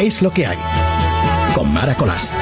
Es lo que hay. Con Mara Colás.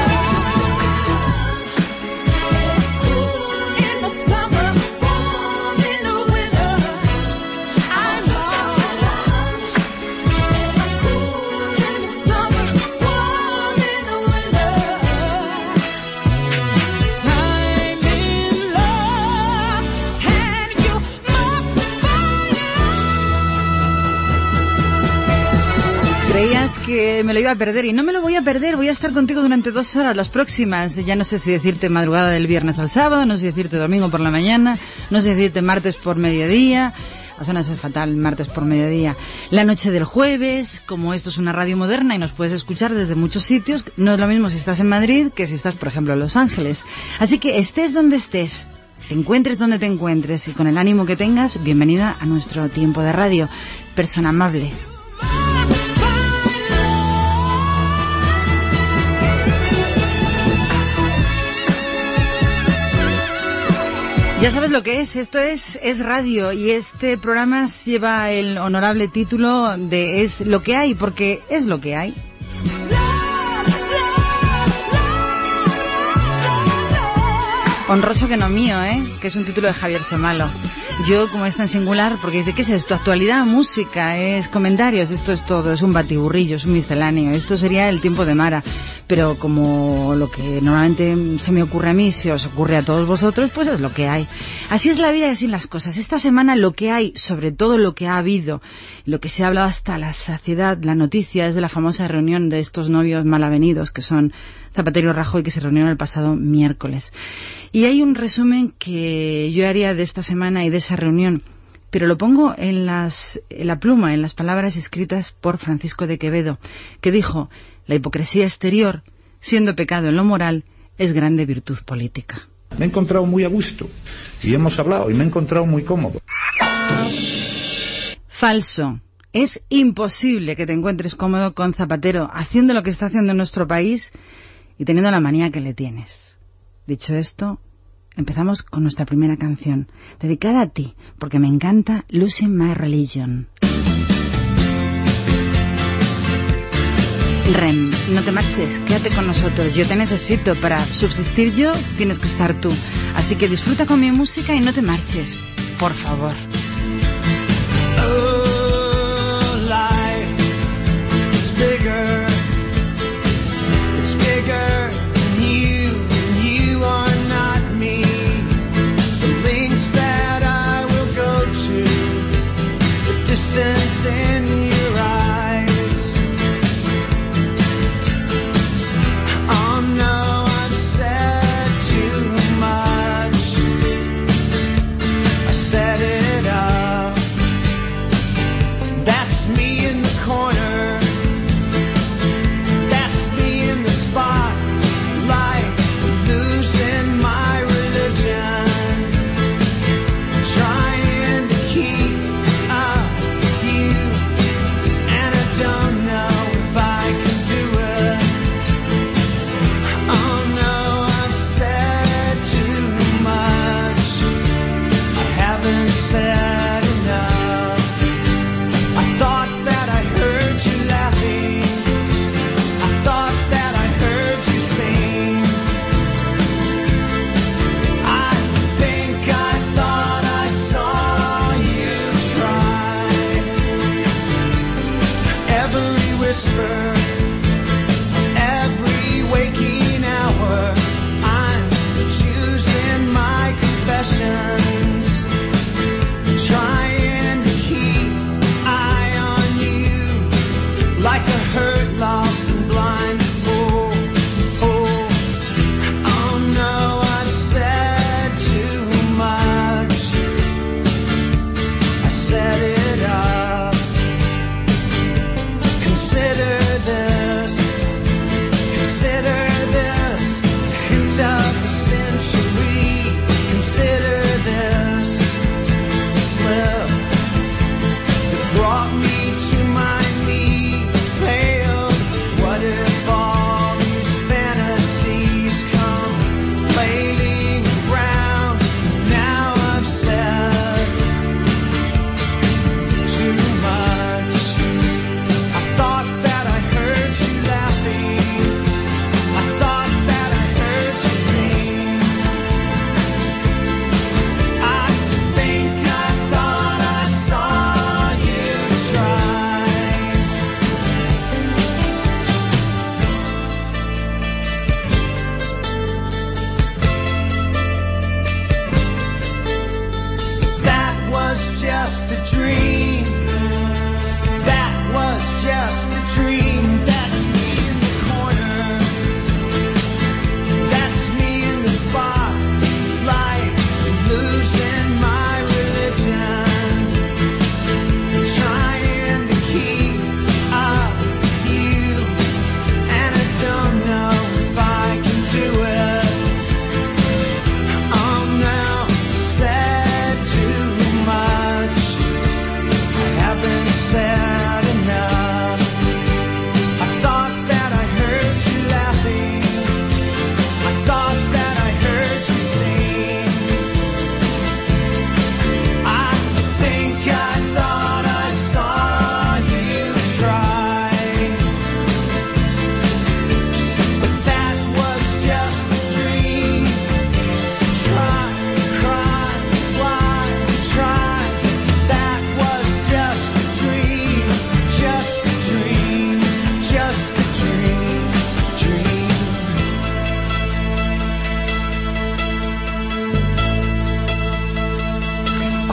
Que me lo iba a perder y no me lo voy a perder, voy a estar contigo durante dos horas, las próximas. Ya no sé si decirte madrugada del viernes al sábado, no sé decirte domingo por la mañana, no sé decirte martes por mediodía. A suena ser fatal, martes por mediodía. La noche del jueves, como esto es una radio moderna y nos puedes escuchar desde muchos sitios, no es lo mismo si estás en Madrid que si estás, por ejemplo, en Los Ángeles. Así que estés donde estés, te encuentres donde te encuentres y con el ánimo que tengas, bienvenida a nuestro tiempo de radio. Persona amable. Ya sabes lo que es, esto es, es radio y este programa lleva el honorable título de Es lo que hay, porque es lo que hay. Honroso que no mío, ¿eh? Que es un título de Javier Somalo. Yo, como es tan singular, porque dice, ¿qué es esto? Actualidad, música, es comentarios, esto es todo, es un batiburrillo, es un misceláneo. Esto sería el tiempo de Mara. Pero como lo que normalmente se me ocurre a mí, se os ocurre a todos vosotros, pues es lo que hay. Así es la vida y así las cosas. Esta semana lo que hay, sobre todo lo que ha habido, lo que se ha hablado hasta la saciedad, la noticia es de la famosa reunión de estos novios malavenidos, que son Zapatero Rajoy, que se reunieron el pasado miércoles. Y hay un resumen que yo haría de esta semana y de esa reunión, pero lo pongo en, las, en la pluma, en las palabras escritas por Francisco de Quevedo, que dijo, la hipocresía exterior, siendo pecado en lo moral, es grande virtud política. Me he encontrado muy a gusto y hemos hablado y me he encontrado muy cómodo. Falso. Es imposible que te encuentres cómodo con Zapatero haciendo lo que está haciendo en nuestro país y teniendo la manía que le tienes. Dicho esto, empezamos con nuestra primera canción, dedicada a ti, porque me encanta Losing My Religion. Rem, no te marches, quédate con nosotros. Yo te necesito. Para subsistir yo, tienes que estar tú. Así que disfruta con mi música y no te marches. Por favor. Oh. It's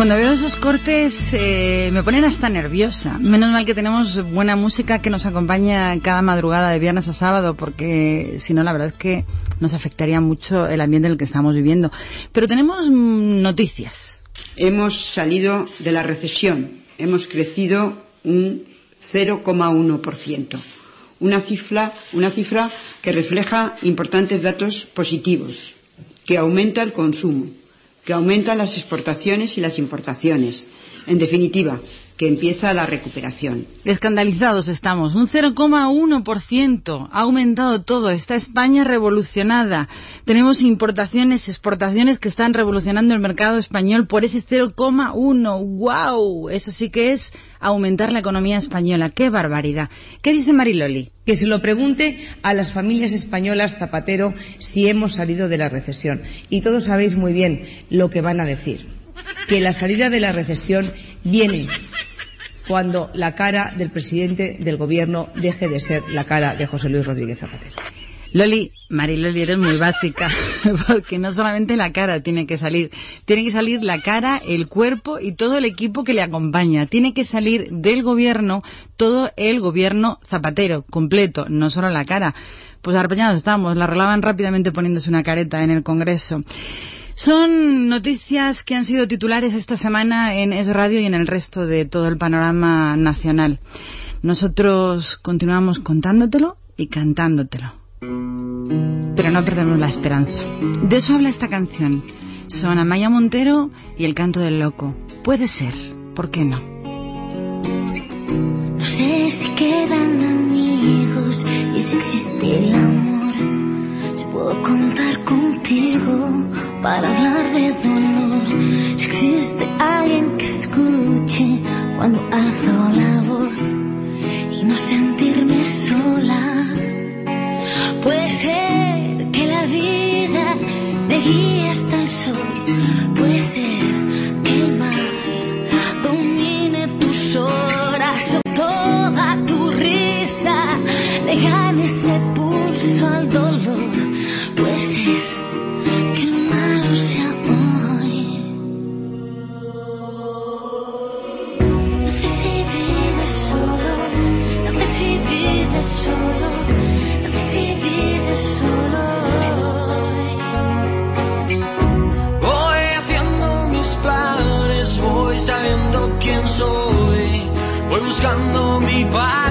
Cuando veo esos cortes eh, me ponen hasta nerviosa. Menos mal que tenemos buena música que nos acompaña cada madrugada de viernes a sábado, porque si no, la verdad es que nos afectaría mucho el ambiente en el que estamos viviendo. Pero tenemos mm, noticias. Hemos salido de la recesión, hemos crecido un 0,1%, una cifra, una cifra que refleja importantes datos positivos, que aumenta el consumo, que aumentan las exportaciones y las importaciones, en definitiva, que empieza la recuperación. Escandalizados estamos. Un 0,1%. Ha aumentado todo. Está España revolucionada. Tenemos importaciones, exportaciones que están revolucionando el mercado español por ese 0,1. ¡Wow! Eso sí que es aumentar la economía española. ¡Qué barbaridad! ¿Qué dice Mariloli? Que se lo pregunte a las familias españolas Zapatero si hemos salido de la recesión. Y todos sabéis muy bien lo que van a decir. Que la salida de la recesión viene cuando la cara del presidente del gobierno deje de ser la cara de José Luis Rodríguez Zapatero. Loli, Mariloli, eres muy básica, porque no solamente la cara tiene que salir, tiene que salir la cara, el cuerpo y todo el equipo que le acompaña. Tiene que salir del gobierno todo el gobierno zapatero, completo, no solo la cara. Pues arpeñados estamos, la arreglaban rápidamente poniéndose una careta en el Congreso. Son noticias que han sido titulares esta semana en Es Radio y en el resto de todo el panorama nacional. Nosotros continuamos contándotelo y cantándotelo. Pero no perdemos la esperanza. De eso habla esta canción. Son Amaya Montero y el canto del loco. Puede ser, ¿por qué no? No sé si quedan amigos y si existe el amor. Si puedo contar contigo para hablar de dolor. Si existe alguien que escuche cuando alzo la voz y no sentirme sola. Puede ser que la vida me guíe hasta el sol. Puede ser que el mal domine tus horas o toda tu risa le gane ese solo, no sé si vives solo. Voy haciendo mis planes, voy sabiendo quién soy, voy buscando mi parte,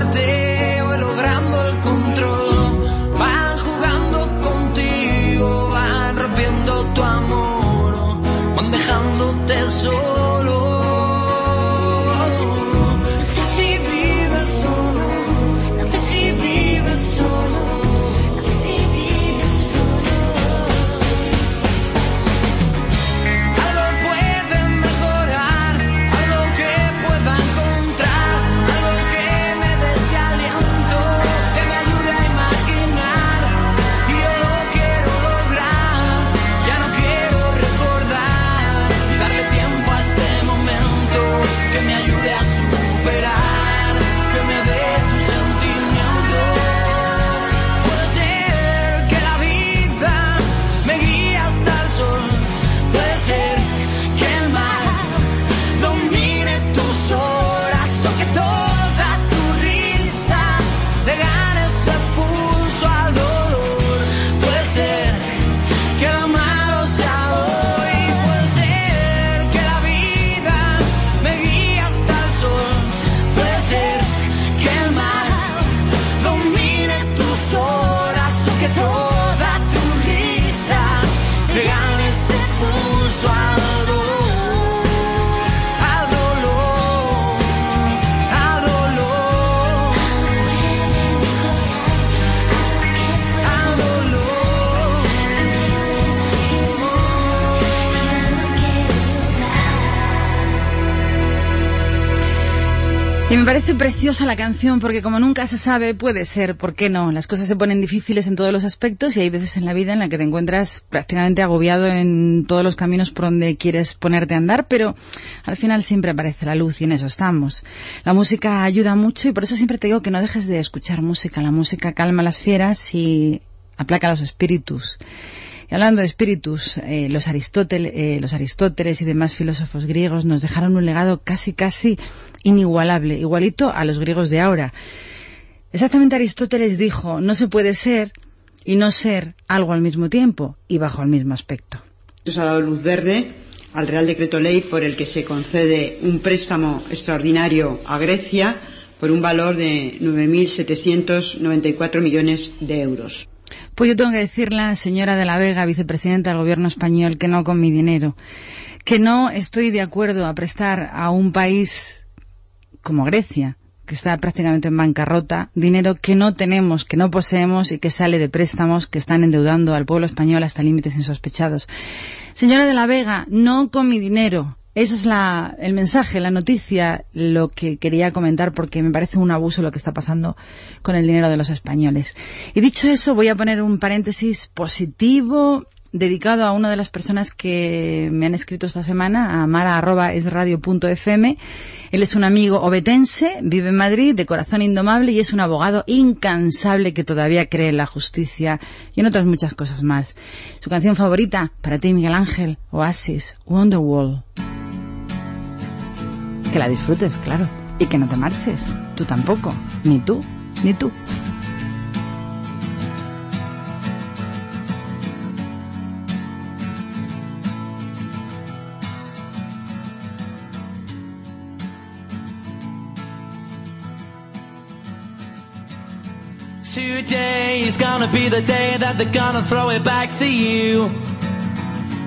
Y me parece preciosa la canción porque como nunca se sabe, puede ser, ¿por qué no? Las cosas se ponen difíciles en todos los aspectos y hay veces en la vida en la que te encuentras prácticamente agobiado en todos los caminos por donde quieres ponerte a andar, pero al final siempre aparece la luz y en eso estamos. La música ayuda mucho y por eso siempre te digo que no dejes de escuchar música. La música calma las fieras y aplaca los espíritus. Hablando de espíritus, eh, los, Aristóteles, eh, los Aristóteles y demás filósofos griegos nos dejaron un legado casi, casi inigualable, igualito a los griegos de ahora. Exactamente Aristóteles dijo, no se puede ser y no ser algo al mismo tiempo y bajo el mismo aspecto. Nos ha dado luz verde al Real Decreto Ley por el que se concede un préstamo extraordinario a Grecia por un valor de 9.794 millones de euros. Pues yo tengo que decirle, señora de la Vega, vicepresidenta del gobierno español, que no con mi dinero, que no estoy de acuerdo a prestar a un país como Grecia, que está prácticamente en bancarrota, dinero que no tenemos, que no poseemos y que sale de préstamos que están endeudando al pueblo español hasta límites insospechados. Señora de la Vega, no con mi dinero, ese es la, el mensaje, la noticia, lo que quería comentar porque me parece un abuso lo que está pasando con el dinero de los españoles. Y dicho eso, voy a poner un paréntesis positivo dedicado a una de las personas que me han escrito esta semana, a mara.esradio.fm. Él es un amigo obetense, vive en Madrid, de corazón indomable y es un abogado incansable que todavía cree en la justicia y en otras muchas cosas más. Su canción favorita, para ti Miguel Ángel, Oasis, Wonderwall. Que la disfrutes, claro. Y que no te marches. Tú tampoco. Ni tú, ni tú. Today is gonna be the day that they're gonna throw it back to you.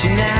About you now.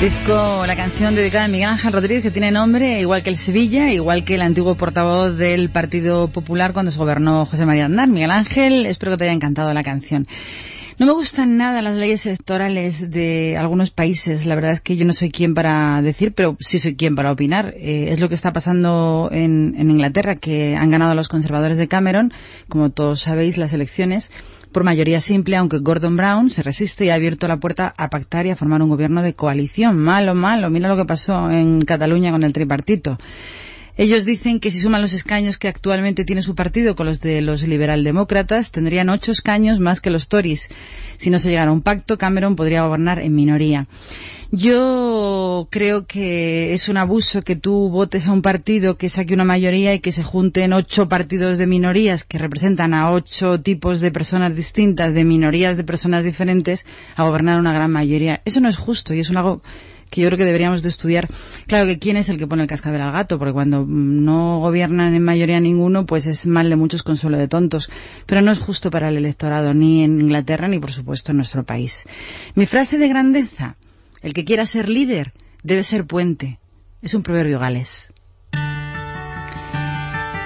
Disco, la canción dedicada a Miguel Ángel Rodríguez, que tiene nombre igual que el Sevilla, igual que el antiguo portavoz del Partido Popular cuando se gobernó José María Aznar. Miguel Ángel, espero que te haya encantado la canción. No me gustan nada las leyes electorales de algunos países. La verdad es que yo no soy quien para decir, pero sí soy quien para opinar. Eh, es lo que está pasando en, en Inglaterra, que han ganado los conservadores de Cameron, como todos sabéis, las elecciones por mayoría simple, aunque Gordon Brown se resiste y ha abierto la puerta a pactar y a formar un gobierno de coalición. Malo, malo. Mira lo que pasó en Cataluña con el tripartito. Ellos dicen que si suman los escaños que actualmente tiene su partido con los de los liberaldemócratas, tendrían ocho escaños más que los Tories. Si no se llegara a un pacto, Cameron podría gobernar en minoría. Yo creo que es un abuso que tú votes a un partido que saque una mayoría y que se junten ocho partidos de minorías que representan a ocho tipos de personas distintas, de minorías de personas diferentes, a gobernar una gran mayoría. Eso no es justo y es un algo que yo creo que deberíamos de estudiar. Claro que quién es el que pone el cascabel al gato, porque cuando no gobiernan en mayoría ninguno, pues es mal de muchos consuelo de tontos. Pero no es justo para el electorado, ni en Inglaterra, ni por supuesto en nuestro país. Mi frase de grandeza, el que quiera ser líder debe ser puente. Es un proverbio galés.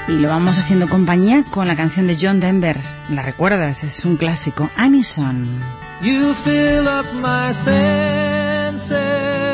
Y lo vamos haciendo compañía con la canción de John Denver. ¿La recuerdas? Es un clásico. Anison. You fill up my senses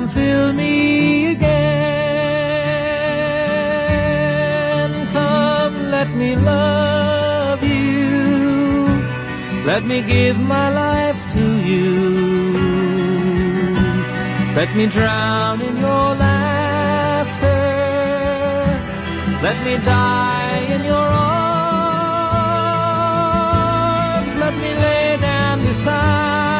Come fill me again. Come, let me love you. Let me give my life to you. Let me drown in your laughter. Let me die in your arms. Let me lay down beside.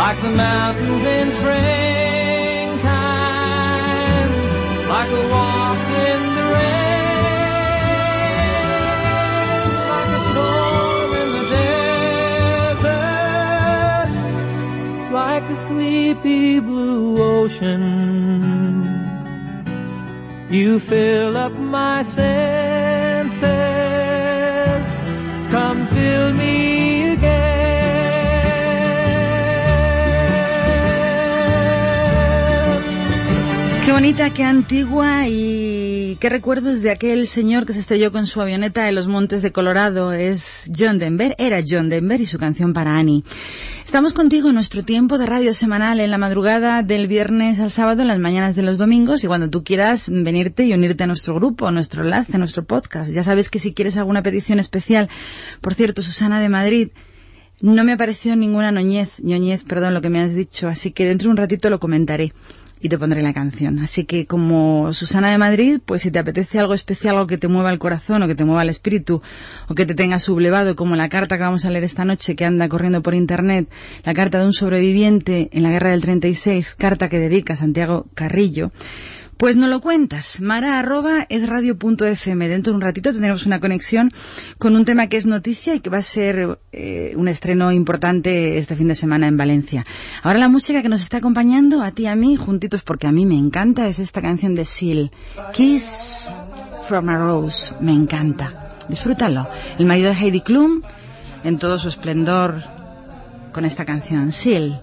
like the mountains in springtime, like a walk in the rain, like a storm in the desert, like a sleepy blue ocean. You fill up my senses. Bonita, qué antigua y qué recuerdos de aquel señor que se estrelló con su avioneta en los montes de Colorado. Es John Denver, era John Denver y su canción para Annie. Estamos contigo en nuestro tiempo de radio semanal en la madrugada del viernes al sábado, en las mañanas de los domingos y cuando tú quieras venirte y unirte a nuestro grupo, a nuestro enlace, a nuestro podcast. Ya sabes que si quieres alguna petición especial, por cierto, Susana de Madrid, no me apareció ninguna noñez, ñoñez, perdón, lo que me has dicho, así que dentro de un ratito lo comentaré y te pondré la canción. Así que como Susana de Madrid, pues si te apetece algo especial, algo que te mueva el corazón o que te mueva el espíritu o que te tenga sublevado, como la carta que vamos a leer esta noche que anda corriendo por internet, la carta de un sobreviviente en la guerra del 36, carta que dedica Santiago Carrillo, Pues no lo cuentas. Mara arroba es. Dentro de un ratito tendremos una conexión con un tema que es noticia y que va a ser eh, un estreno importante este fin de semana en Valencia. Ahora la música que nos está acompañando a ti y a mí, juntitos porque a mí me encanta, es esta canción de Seal. Kiss from a Rose. Me encanta. Disfrútalo. El marido de Heidi Klum en todo su esplendor con esta canción. Seal.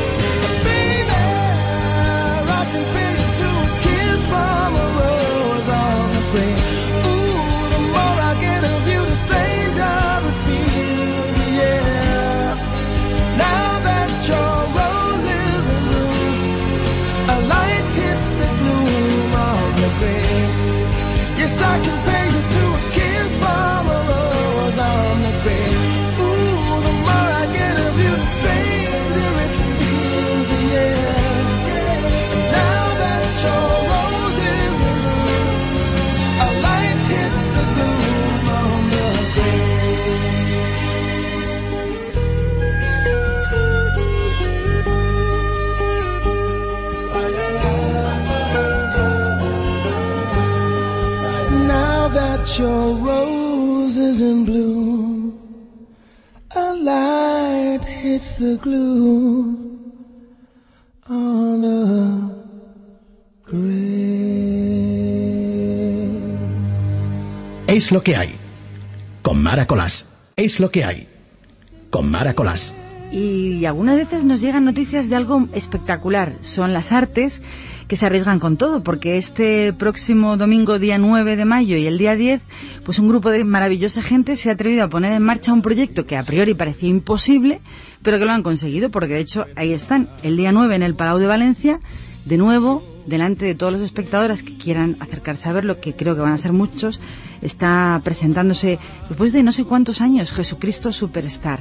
Es lo que hay. Con Mara Colás. Es lo que hay. con Mara. Y algunas veces nos llegan noticias de algo espectacular. Son las artes que se arriesgan con todo, porque este próximo domingo, día 9 de mayo y el día 10, pues un grupo de maravillosa gente se ha atrevido a poner en marcha un proyecto que a priori parecía imposible, pero que lo han conseguido, porque de hecho ahí están, el día 9 en el Palau de Valencia, de nuevo, delante de todos los espectadores que quieran acercarse a verlo, que creo que van a ser muchos, está presentándose después de no sé cuántos años Jesucristo Superstar.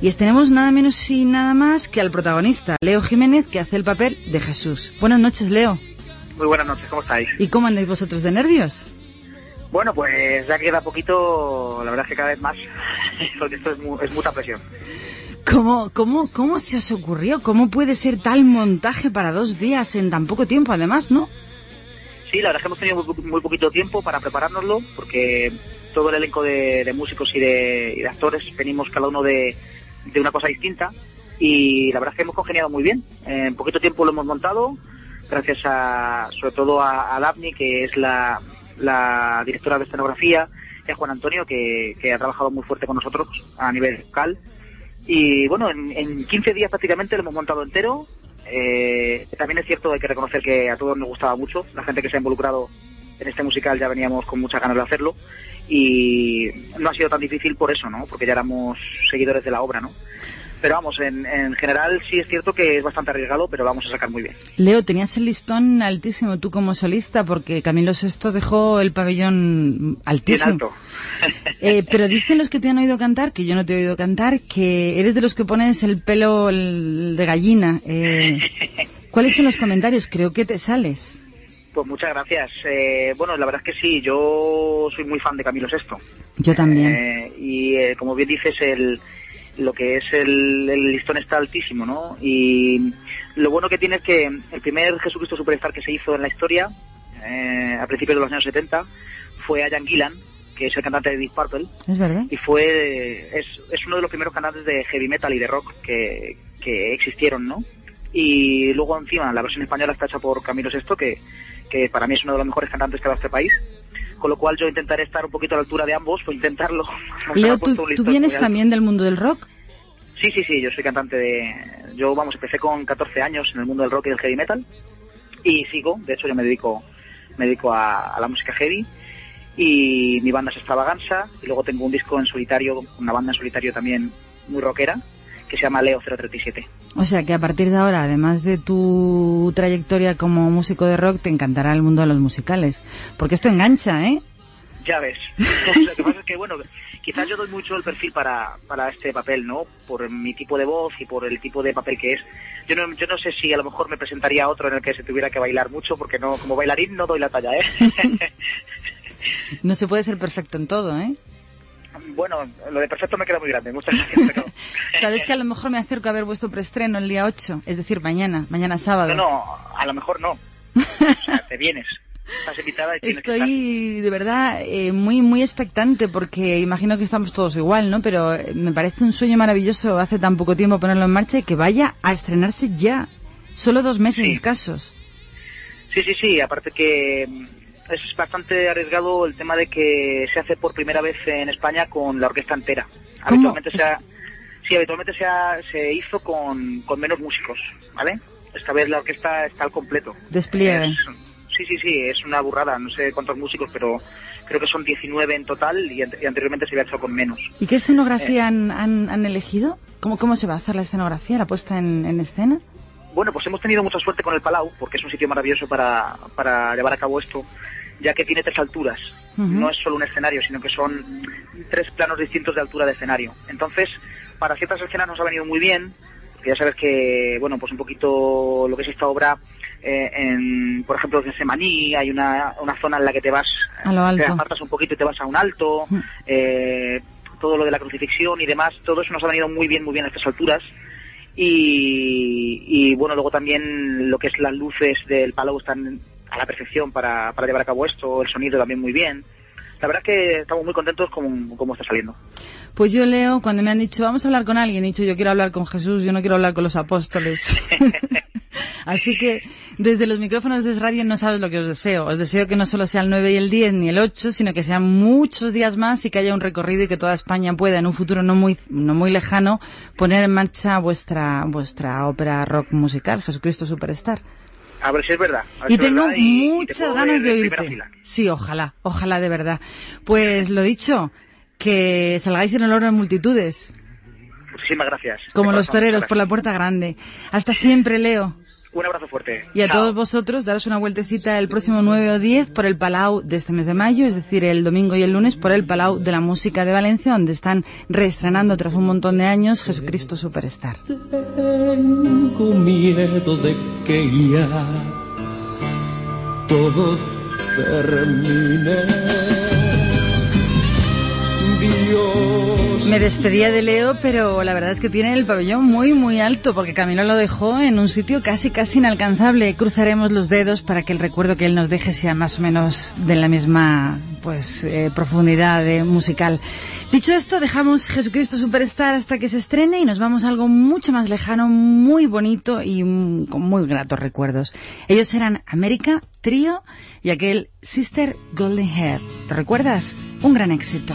Y tenemos nada menos y nada más que al protagonista, Leo Jiménez, que hace el papel de Jesús. Buenas noches, Leo. Muy buenas noches, ¿cómo estáis? ¿Y cómo andáis vosotros de nervios? Bueno, pues ya queda poquito, la verdad es que cada vez más, porque esto es, mu- es mucha presión. ¿Cómo, cómo, ¿Cómo se os ocurrió? ¿Cómo puede ser tal montaje para dos días en tan poco tiempo, además, no? Sí, la verdad es que hemos tenido muy, muy poquito tiempo para preparárnoslo, porque todo el elenco de, músicos y de, y de actores venimos cada uno de, de una cosa distinta y la verdad es que hemos congeniado muy bien. En poquito tiempo lo hemos montado, gracias a, sobre todo a, a Daphne, que es la, la directora de escenografía, y a Juan Antonio, que, que ha trabajado muy fuerte con nosotros a nivel local. Y bueno, en, en 15 días prácticamente lo hemos montado entero. Eh, también es cierto, hay que reconocer que a todos nos gustaba mucho. La gente que se ha involucrado en este musical ya veníamos con muchas ganas de hacerlo. Y no ha sido tan difícil por eso, ¿no? Porque ya éramos seguidores de la obra, ¿no? Pero vamos, en, en general sí es cierto que es bastante arriesgado, pero vamos a sacar muy bien. Leo, tenías el listón altísimo tú como solista, porque Camilo VI dejó el pabellón Bien altísimo. alto. Eh, pero dicen los que te han oído cantar, que yo no te he oído cantar, que eres de los que pones el pelo el de gallina. Eh, ¿Cuáles son los comentarios? Creo que te sales. Pues muchas gracias. Eh, bueno, la verdad es que sí, yo soy muy fan de Camilo VI. Yo también. Eh, y eh, como bien dices, el, lo que es el, el listón está altísimo, ¿no? Y lo bueno que tiene es que el primer Jesucristo Superstar que se hizo en la historia, eh, a principios de los años 70, fue Ian Gillan, que es el cantante de Deep Purple, ¿Es verdad? y fue es, es uno de los primeros cantantes de heavy metal y de rock que, que existieron, ¿no? Y luego encima la versión española está hecha por Camilo VI, que, que para mí es uno de los mejores cantantes que ha dado este país. Con lo cual yo intentaré estar un poquito a la altura de ambos, o intentarlo. Nos Leo, ¿tú, tú vienes también del mundo del rock? Sí, sí, sí, yo soy cantante de... Yo, vamos, empecé con 14 años en el mundo del rock y del heavy metal. Y sigo, de hecho yo me dedico, me dedico a, a la música heavy. Y mi banda es Extravaganza. Y luego tengo un disco en solitario, una banda en solitario también muy rockera, que se llama Leo 037. O sea que a partir de ahora, además de tu trayectoria como músico de rock, te encantará el mundo de los musicales. Porque esto engancha, ¿eh? Ya ves. Lo que pasa es que, bueno, quizás yo doy mucho el perfil para, para este papel, ¿no? Por mi tipo de voz y por el tipo de papel que es. Yo no, yo no sé si a lo mejor me presentaría otro en el que se tuviera que bailar mucho, porque no como bailarín no doy la talla, ¿eh? No se puede ser perfecto en todo, ¿eh? Bueno, lo de perfecto me queda muy grande. Muchas gracias. Ricardo. Sabes que a lo mejor me acerco a ver vuestro preestreno el día 8, es decir, mañana, mañana sábado. No, no, a lo mejor no. O sea, te vienes. Estás invitada y tienes que estar. Estoy de verdad eh, muy muy expectante porque imagino que estamos todos igual, ¿no? Pero eh, me parece un sueño maravilloso hace tan poco tiempo ponerlo en marcha y que vaya a estrenarse ya. Solo dos meses Sí. escasos. Sí, sí, sí. Aparte que mm, es bastante arriesgado el tema de que se hace por primera vez en España con la orquesta entera. ¿Cómo? Habitualmente se ha- sí, habitualmente se, ha- se hizo con, con menos músicos, ¿vale? Esta vez la orquesta está al completo. Despliegue. Es- sí, sí, sí, es una burrada. No sé cuántos músicos, pero creo que son 19 en total y, ante- y anteriormente se había hecho con menos. ¿Y qué escenografía han, han- han elegido? ¿Cómo, ¿Cómo se va a hacer la escenografía, la puesta en, en escena? Bueno, pues hemos tenido mucha suerte con el Palau, porque es un sitio maravilloso para, para llevar a cabo esto, ya que tiene tres alturas. No es solo un escenario, sino que son tres planos distintos de altura de escenario. Entonces, para ciertas escenas nos ha venido muy bien, porque ya sabes que, bueno, pues un poquito lo que es esta obra, eh, en, por ejemplo, en Semaní hay una, una zona en la que te vas, A lo te apartas un poquito y te vas a un alto, eh, todo lo de la crucifixión y demás, todo eso nos ha venido muy bien, muy bien a estas alturas. Y, y, bueno, luego también lo que es las luces del Palau están a la perfección para, para llevar a cabo esto, el sonido también muy bien. La verdad es que estamos muy contentos con cómo está saliendo. Pues yo leo, cuando me han dicho, vamos a hablar con alguien, he dicho, yo quiero hablar con Jesús, yo no quiero hablar con los apóstoles. Así que desde los micrófonos de radio no sabes lo que os deseo. Os deseo que no solo sea el 9 y el 10 ni el 8, sino que sean muchos días más y que haya un recorrido y que toda España pueda en un futuro no muy, no muy lejano poner en marcha vuestra, vuestra ópera rock musical, Jesucristo Superstar. A ver si es verdad. Y tengo verdad y- y te muchas ganas de oírte. Sí, ojalá, ojalá de verdad. Pues lo dicho, que salgáis en olor en multitudes, Muchísimas gracias. como los toreros por la puerta grande. Hasta siempre, Leo. Un abrazo fuerte. Y a Chao. todos vosotros, daros una vueltecita el próximo 9 o 10 por el Palau de este mes de mayo, es decir, el domingo y el lunes por el Palau de la Música de Valencia, donde están reestrenando tras un montón de años Jesucristo Superstar. Tengo miedo de que ya todo termine. Dios. Me despedía de Leo, pero la verdad es que tiene el pabellón muy, muy alto, porque Camilo lo dejó en un sitio casi, casi inalcanzable. Cruzaremos los dedos para que el recuerdo que él nos deje sea más o menos de la misma, pues, eh, profundidad eh, musical. Dicho esto, dejamos Jesucristo Superstar hasta que se estrene y nos vamos a algo mucho más lejano, muy bonito y mm, con muy gratos recuerdos. Ellos eran América, Trío y aquel Sister Golden Hair. ¿Lo recuerdas? Un gran éxito.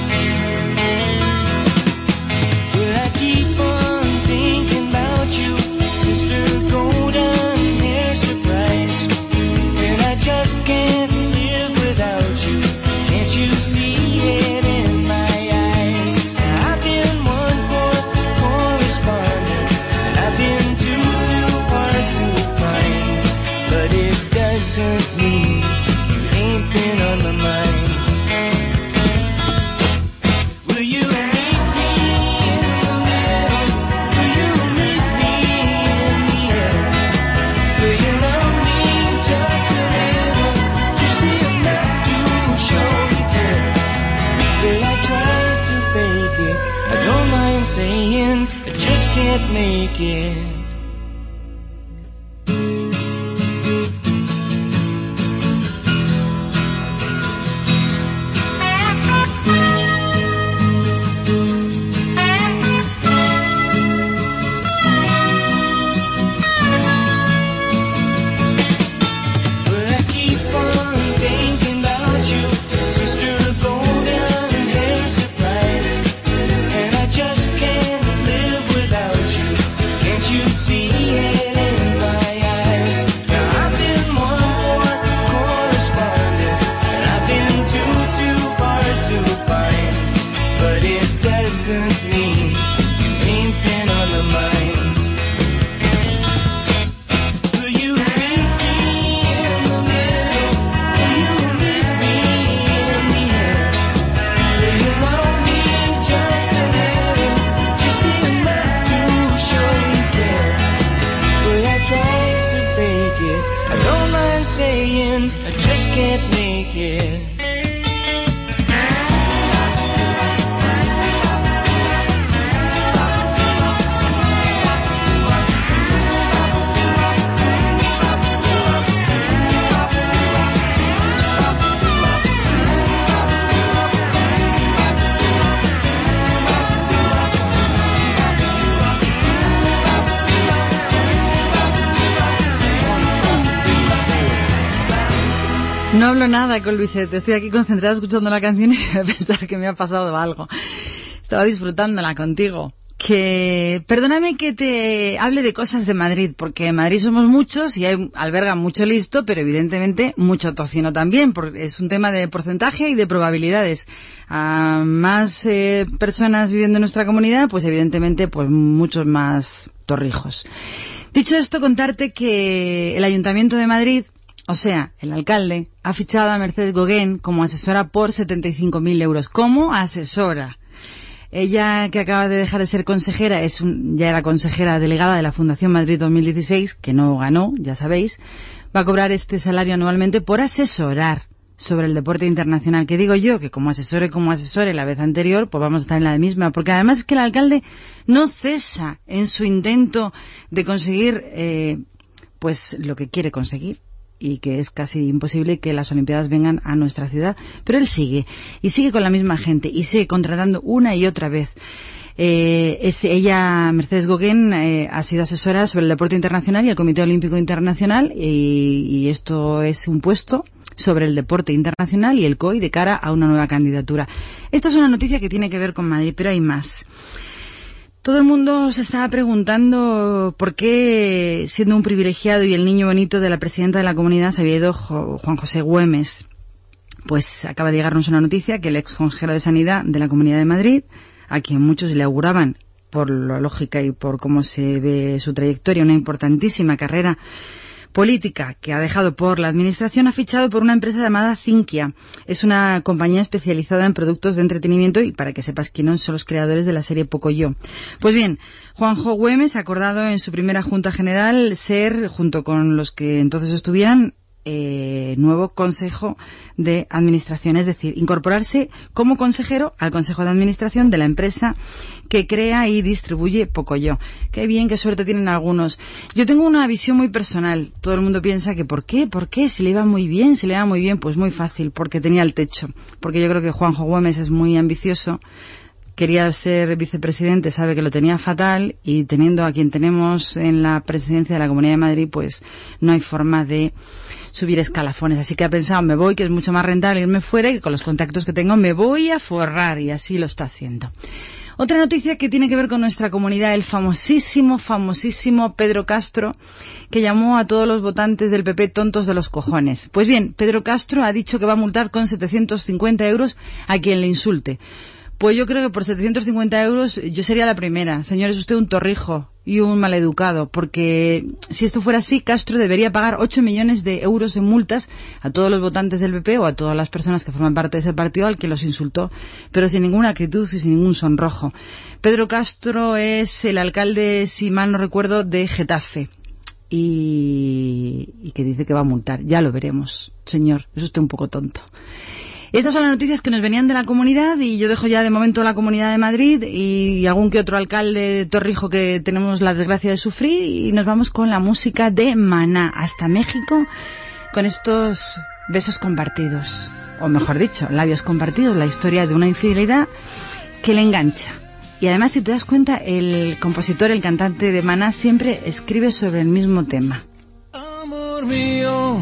You, sister make it. Nada con Luisette, estoy aquí concentrada escuchando la canción y pensar que me ha pasado algo. Estaba disfrutándola contigo. Que, perdóname que te hable de cosas de Madrid, porque en Madrid somos muchos y hay, albergan mucho listo, pero evidentemente mucho tocino también, porque es un tema de porcentaje y de probabilidades. A más eh, personas viviendo en nuestra comunidad, pues evidentemente, pues muchos más torrijos. Dicho esto, contarte que el Ayuntamiento de Madrid O sea, el alcalde ha fichado a Mercedes Gauguin como asesora por 75.000 euros. Como asesora. Ella, que acaba de dejar de ser consejera, es un- ya era consejera delegada de la Fundación Madrid 2016, que no ganó, ya sabéis, va a cobrar este salario anualmente por asesorar sobre el deporte internacional. Que digo yo, que como asesore, como asesore la vez anterior, pues vamos a estar en la misma. Porque además es que el alcalde no cesa en su intento de conseguir, eh, pues lo que quiere conseguir y que es casi imposible que las Olimpiadas vengan a nuestra ciudad. Pero él sigue, y sigue con la misma gente, y sigue contratando una y otra vez. Eh, es- ella, Mercedes Gauguin, eh, ha sido asesora sobre el deporte internacional y el Comité Olímpico Internacional, y, y esto es un puesto sobre el deporte internacional y el COI de cara a una nueva candidatura. Esta es una noticia que tiene que ver con Madrid, pero hay más. Todo el mundo se estaba preguntando por qué, siendo un privilegiado y el niño bonito de la presidenta de la comunidad, se había ido Juan José Güemes. Pues acaba de llegarnos una noticia que el ex consejero de Sanidad de la Comunidad de Madrid, a quien muchos le auguraban, por la lógica y por cómo se ve su trayectoria, una importantísima carrera política que ha dejado por la administración ha fichado por una empresa llamada Cinquia. Es una compañía especializada en productos de entretenimiento y para que sepas quiénes son los creadores de la serie Pocoyo. Pues bien, Juanjo Güemes ha acordado en su primera junta general ser, junto con los que entonces estuvieran, eh, nuevo consejo de administración, es decir, incorporarse como consejero al consejo de administración de la empresa que crea y distribuye Pocoyo. Qué bien, qué suerte tienen algunos. Yo tengo una visión muy personal. Todo el mundo piensa que ¿por qué? ¿Por qué? Si le iba muy bien, si le iba muy bien, pues muy fácil, porque tenía el techo. Porque yo creo que Juanjo Gómez es muy ambicioso quería ser vicepresidente, sabe que lo tenía fatal y teniendo a quien tenemos en la presidencia de la Comunidad de Madrid, pues no hay forma de subir escalafones. Así que ha pensado, me voy, que es mucho más rentable irme fuera y que con los contactos que tengo me voy a forrar y así lo está haciendo. Otra noticia que tiene que ver con nuestra comunidad, el famosísimo, famosísimo Pedro Castro, que llamó a todos los votantes del PP tontos de los cojones. Pues bien, Pedro Castro ha dicho que va a multar con 750 euros a quien le insulte. Pues yo creo que por 750 euros yo sería la primera. Señor, es usted un torrijo y un maleducado, porque si esto fuera así, Castro debería pagar 8 millones de euros en multas a todos los votantes del PP o a todas las personas que forman parte de ese partido al que los insultó, pero sin ninguna actitud y sin ningún sonrojo. Pedro Castro es el alcalde, si mal no recuerdo, de Getafe. Y, y que dice que va a multar. Ya lo veremos, señor. Es usted un poco tonto. Estas son las noticias que nos venían de la comunidad y yo dejo ya de momento la comunidad de Madrid y, algún que otro alcalde torrijo que tenemos la desgracia de sufrir y nos vamos con la música de Maná hasta México con estos besos compartidos, o mejor dicho, labios compartidos, la historia de una infidelidad que le engancha. Y además, si te das cuenta, el compositor, el cantante de Maná siempre escribe sobre el mismo tema. Amor mío,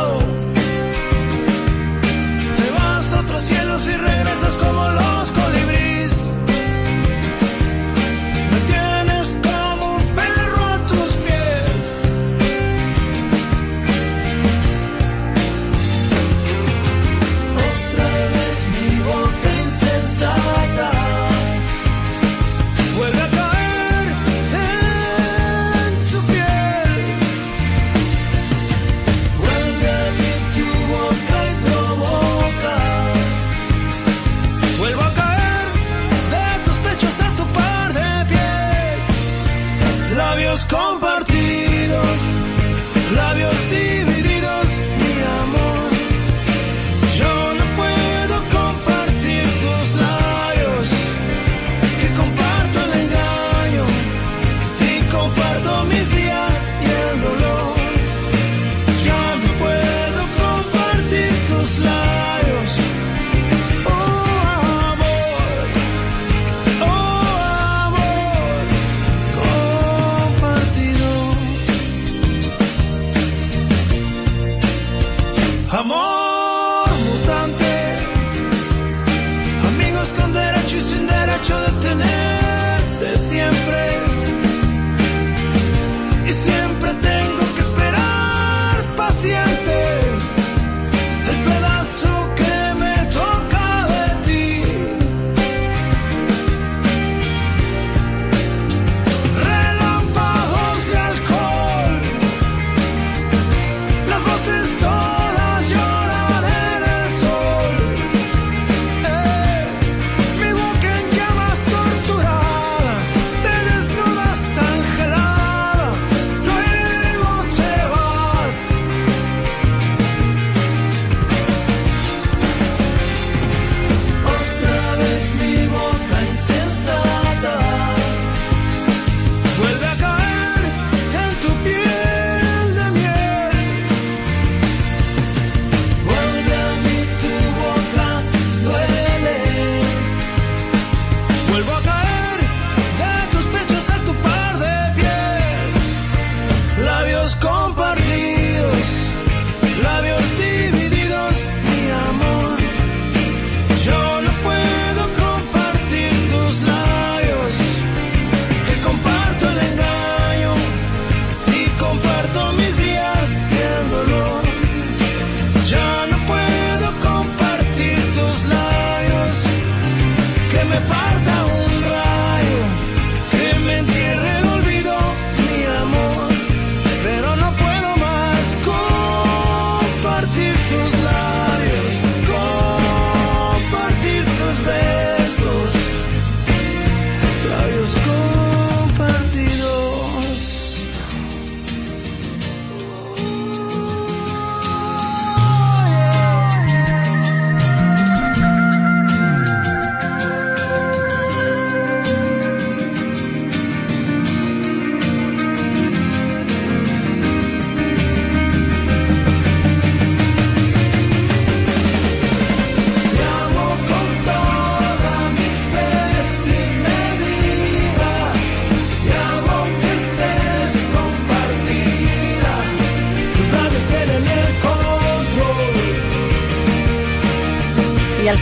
Regresas como los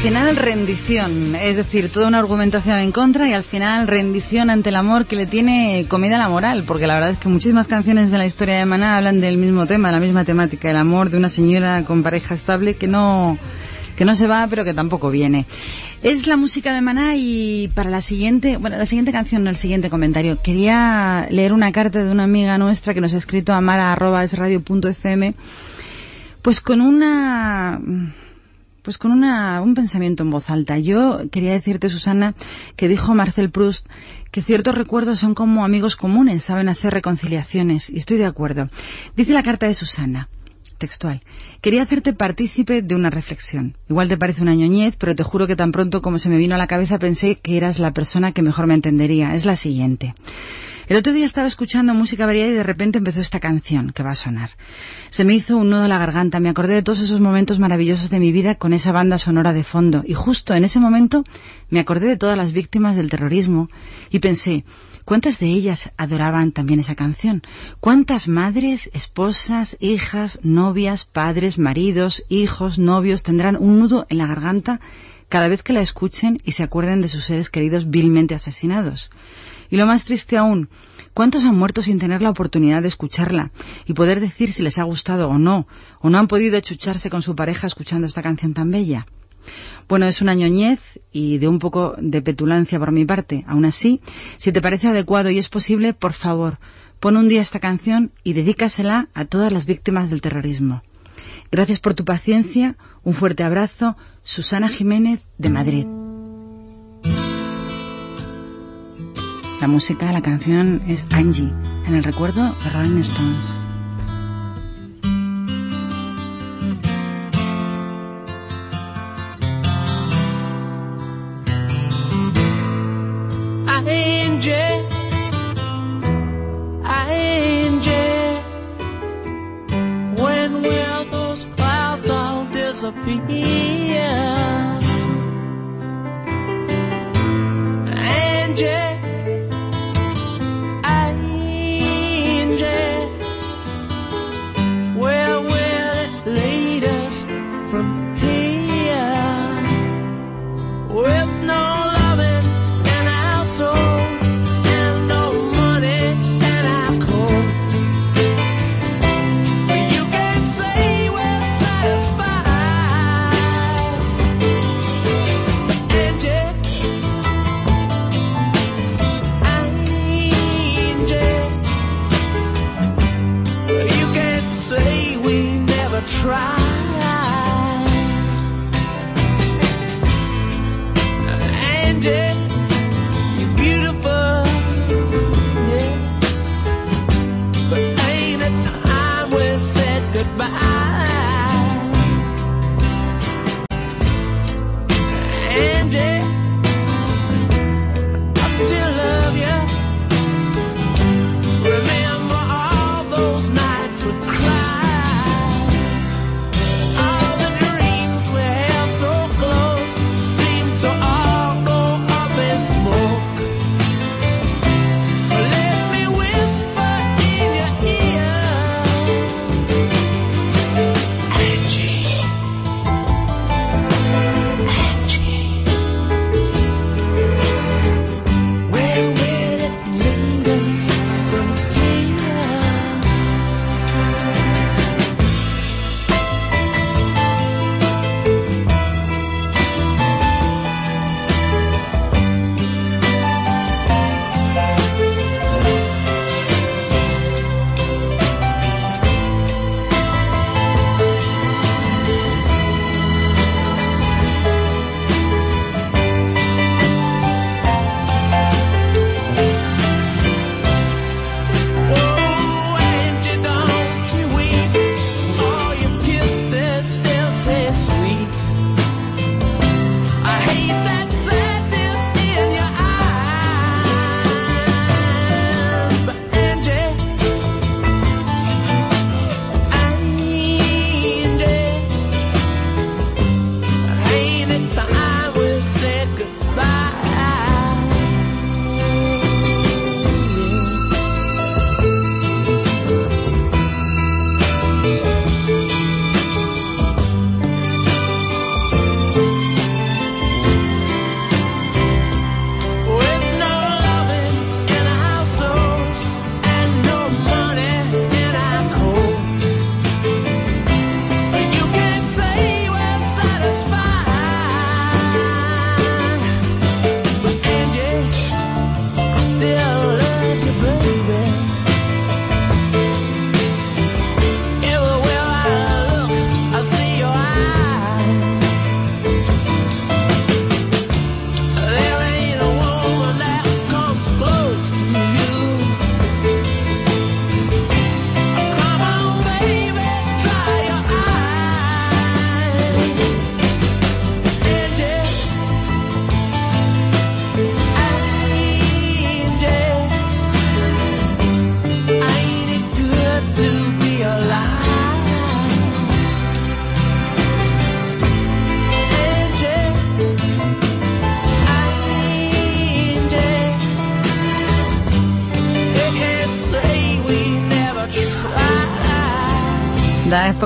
final rendición, es decir, toda una argumentación en contra y al final rendición ante el amor que le tiene comida la moral, porque la verdad es que muchísimas canciones de la historia de Maná hablan del mismo tema, la misma temática, el amor de una señora con pareja estable que no que no se va pero que tampoco viene. Es la música de Maná y para la siguiente, bueno, la siguiente canción, no el siguiente comentario, quería leer una carta de una amiga nuestra que nos ha escrito a mara.esradio.fm pues con una pues con una, un pensamiento en voz alta. Yo quería decirte, Susana, que dijo Marcel Proust que ciertos recuerdos son como amigos comunes, saben hacer reconciliaciones, y estoy de acuerdo. Dice la carta de Susana, textual, quería hacerte partícipe de una reflexión. Igual te parece una ñoñez, pero te juro que tan pronto como se me vino a la cabeza pensé que eras la persona que mejor me entendería. Es la siguiente. El otro día estaba escuchando música variada y de repente empezó esta canción que va a sonar. Se me hizo un nudo en la garganta, me acordé de todos esos momentos maravillosos de mi vida con esa banda sonora de fondo y justo en ese momento me acordé de todas las víctimas del terrorismo y pensé, ¿cuántas de ellas adoraban también esa canción? ¿Cuántas madres, esposas, hijas, novias, padres, maridos, hijos, novios tendrán un nudo en la garganta cada vez que la escuchen y se acuerden de sus seres queridos vilmente asesinados? Y lo más triste aún, ¿cuántos han muerto sin tener la oportunidad de escucharla y poder decir si les ha gustado o no, o no han podido chucharse con su pareja escuchando esta canción tan bella? Bueno, es una ñoñez y de un poco de petulancia por mi parte. Aún así, si te parece adecuado y es posible, por favor, pon un día esta canción y dedícasela a todas las víctimas del terrorismo. Gracias por tu paciencia, un fuerte abrazo, Susana Jiménez de Madrid. La música, la canción es Angie, en el recuerdo de Rolling Stones. Angie, Angie, when will those clouds all disappear?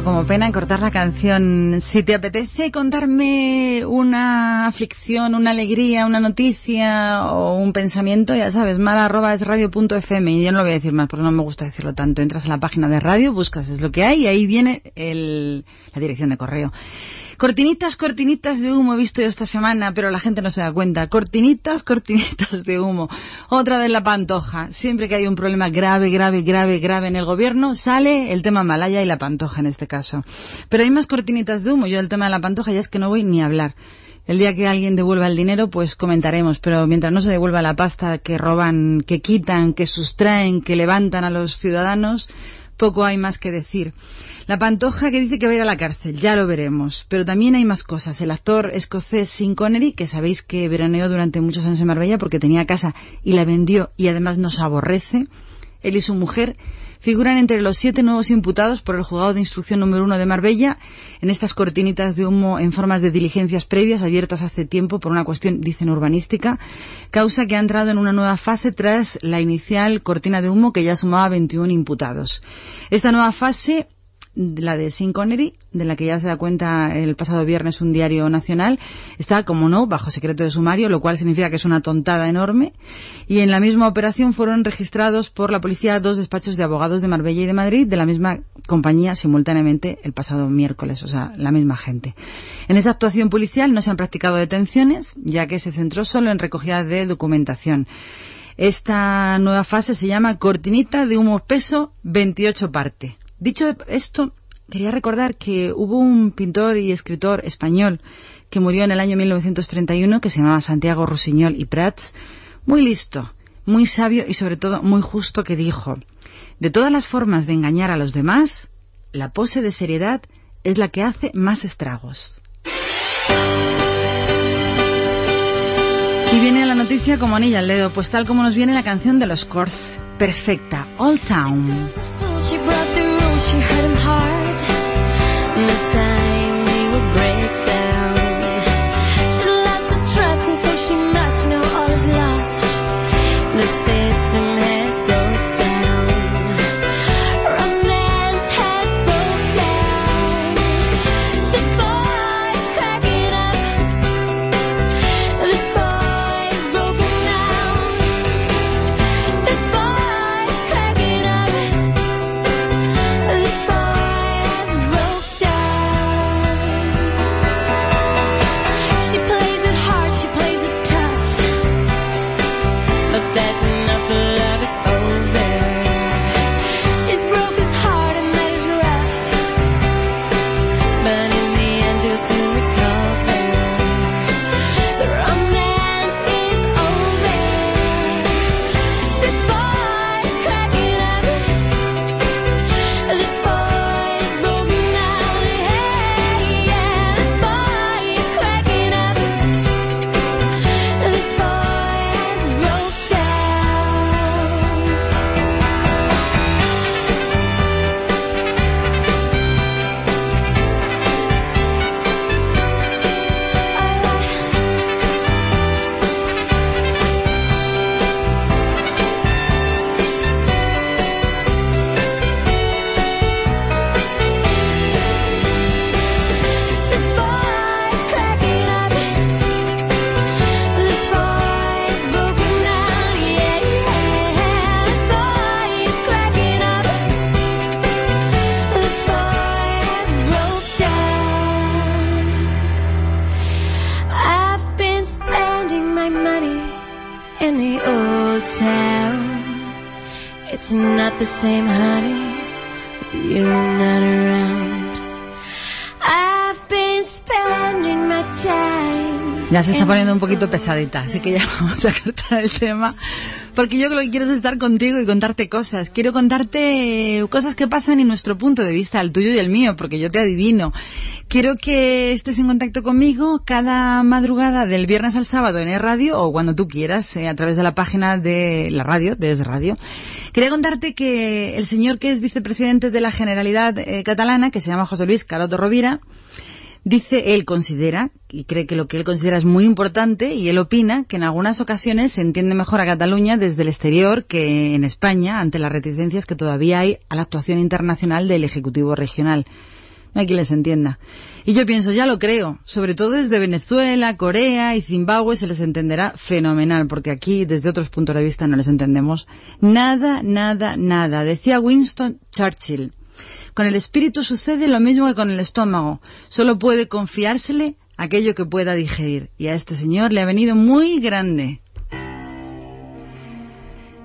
Como pena cortar la canción. Si te apetece contarme una aflicción, una alegría, una noticia o un pensamiento, ya sabes, mala arroba es radio.fm y yo no lo voy a decir más porque no me gusta decirlo tanto. Entras a la página de radio, buscas es lo que hay y ahí viene el, la dirección de correo. Cortinitas, cortinitas de humo he visto yo esta semana, pero la gente no se da cuenta. Cortinitas, cortinitas de humo. Otra vez la pantoja. Siempre que hay un problema grave, grave, grave, grave en el gobierno, sale el tema Malaya y la pantoja en este caso. Pero hay más cortinitas de humo. Yo del tema de la pantoja ya es que no voy ni a hablar. El día que alguien devuelva el dinero, pues comentaremos, pero mientras no se devuelva la pasta que roban, que quitan, que sustraen, que levantan a los ciudadanos, poco hay más que decir. La Pantoja que dice que va a ir a la cárcel, ya lo veremos. Pero también hay más cosas. El actor escocés Sean Connery, que sabéis que veraneó durante muchos años en Marbella porque tenía casa y la vendió y además nos aborrece, él y su mujer, figuran entre los siete nuevos imputados por el juzgado de instrucción número uno de Marbella en estas cortinitas de humo en formas de diligencias previas abiertas hace tiempo por una cuestión, dicen, urbanística, causa que ha entrado en una nueva fase tras la inicial cortina de humo que ya sumaba 21 imputados. Esta nueva fase la de Sean Connery, de la que ya se da cuenta el pasado viernes un diario nacional, está, como no, bajo secreto de sumario, lo cual significa que es una tontada enorme. Y en la misma operación fueron registrados por la policía dos despachos de abogados de Marbella y de Madrid de la misma compañía simultáneamente el pasado miércoles, o sea, la misma gente. En esa actuación policial no se han practicado detenciones, ya que se centró solo en recogida de documentación. Esta nueva fase se llama Cortinita de humo espeso 28 parte. Dicho esto, quería recordar que hubo un pintor y escritor español que murió en el año 1931 que se llamaba Santiago Rusiñol y Prats, muy listo, muy sabio y sobre todo muy justo que dijo, de todas las formas de engañar a los demás, la pose de seriedad es la que hace más estragos. Y viene la noticia como anilla al dedo, pues tal como nos viene la canción de los Cors, perfecta, All Town. She hurt him hard. This time he would break down. She lost his trust, and so she must know all is lost. The system Not the same, honey, with you not around. I've been spending my time. Ya se está poniendo un poquito pesadita, así que ya vamos a cortar el tema. Porque yo lo que quiero es estar contigo y contarte cosas. Quiero contarte cosas que pasan en nuestro punto de vista, el tuyo y el mío, porque yo te adivino. Quiero que estés en contacto conmigo cada madrugada del viernes al sábado en E-Radio o cuando tú quieras, eh, a través de la página de la radio, de Radio. Quería contarte que el señor que es vicepresidente de la Generalidad eh, Catalana, que se llama José Luis Caroto Rovira, Dice, él considera, y cree que lo que él considera es muy importante, y él opina que en algunas ocasiones se entiende mejor a Cataluña desde el exterior que en España, ante las reticencias que todavía hay a la actuación internacional del Ejecutivo Regional. No hay quien les entienda. Y yo pienso, ya lo creo, sobre todo desde Venezuela, Corea y Zimbabue se les entenderá fenomenal, porque aquí desde otros puntos de vista no les entendemos nada, nada, nada. Decía Winston Churchill, con el espíritu sucede lo mismo que con el estómago, solo puede confiársele aquello que pueda digerir, y a este señor le ha venido muy grande.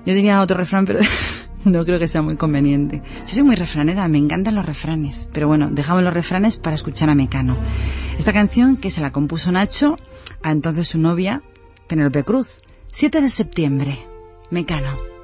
Yo tenía otro refrán, pero no creo que sea muy conveniente. Yo soy muy refranera, me encantan los refranes. Pero bueno, dejamos los refranes para escuchar a Mecano. Esta canción que se la compuso Nacho a entonces su novia, Penélope Cruz. 7 de septiembre. Mecano.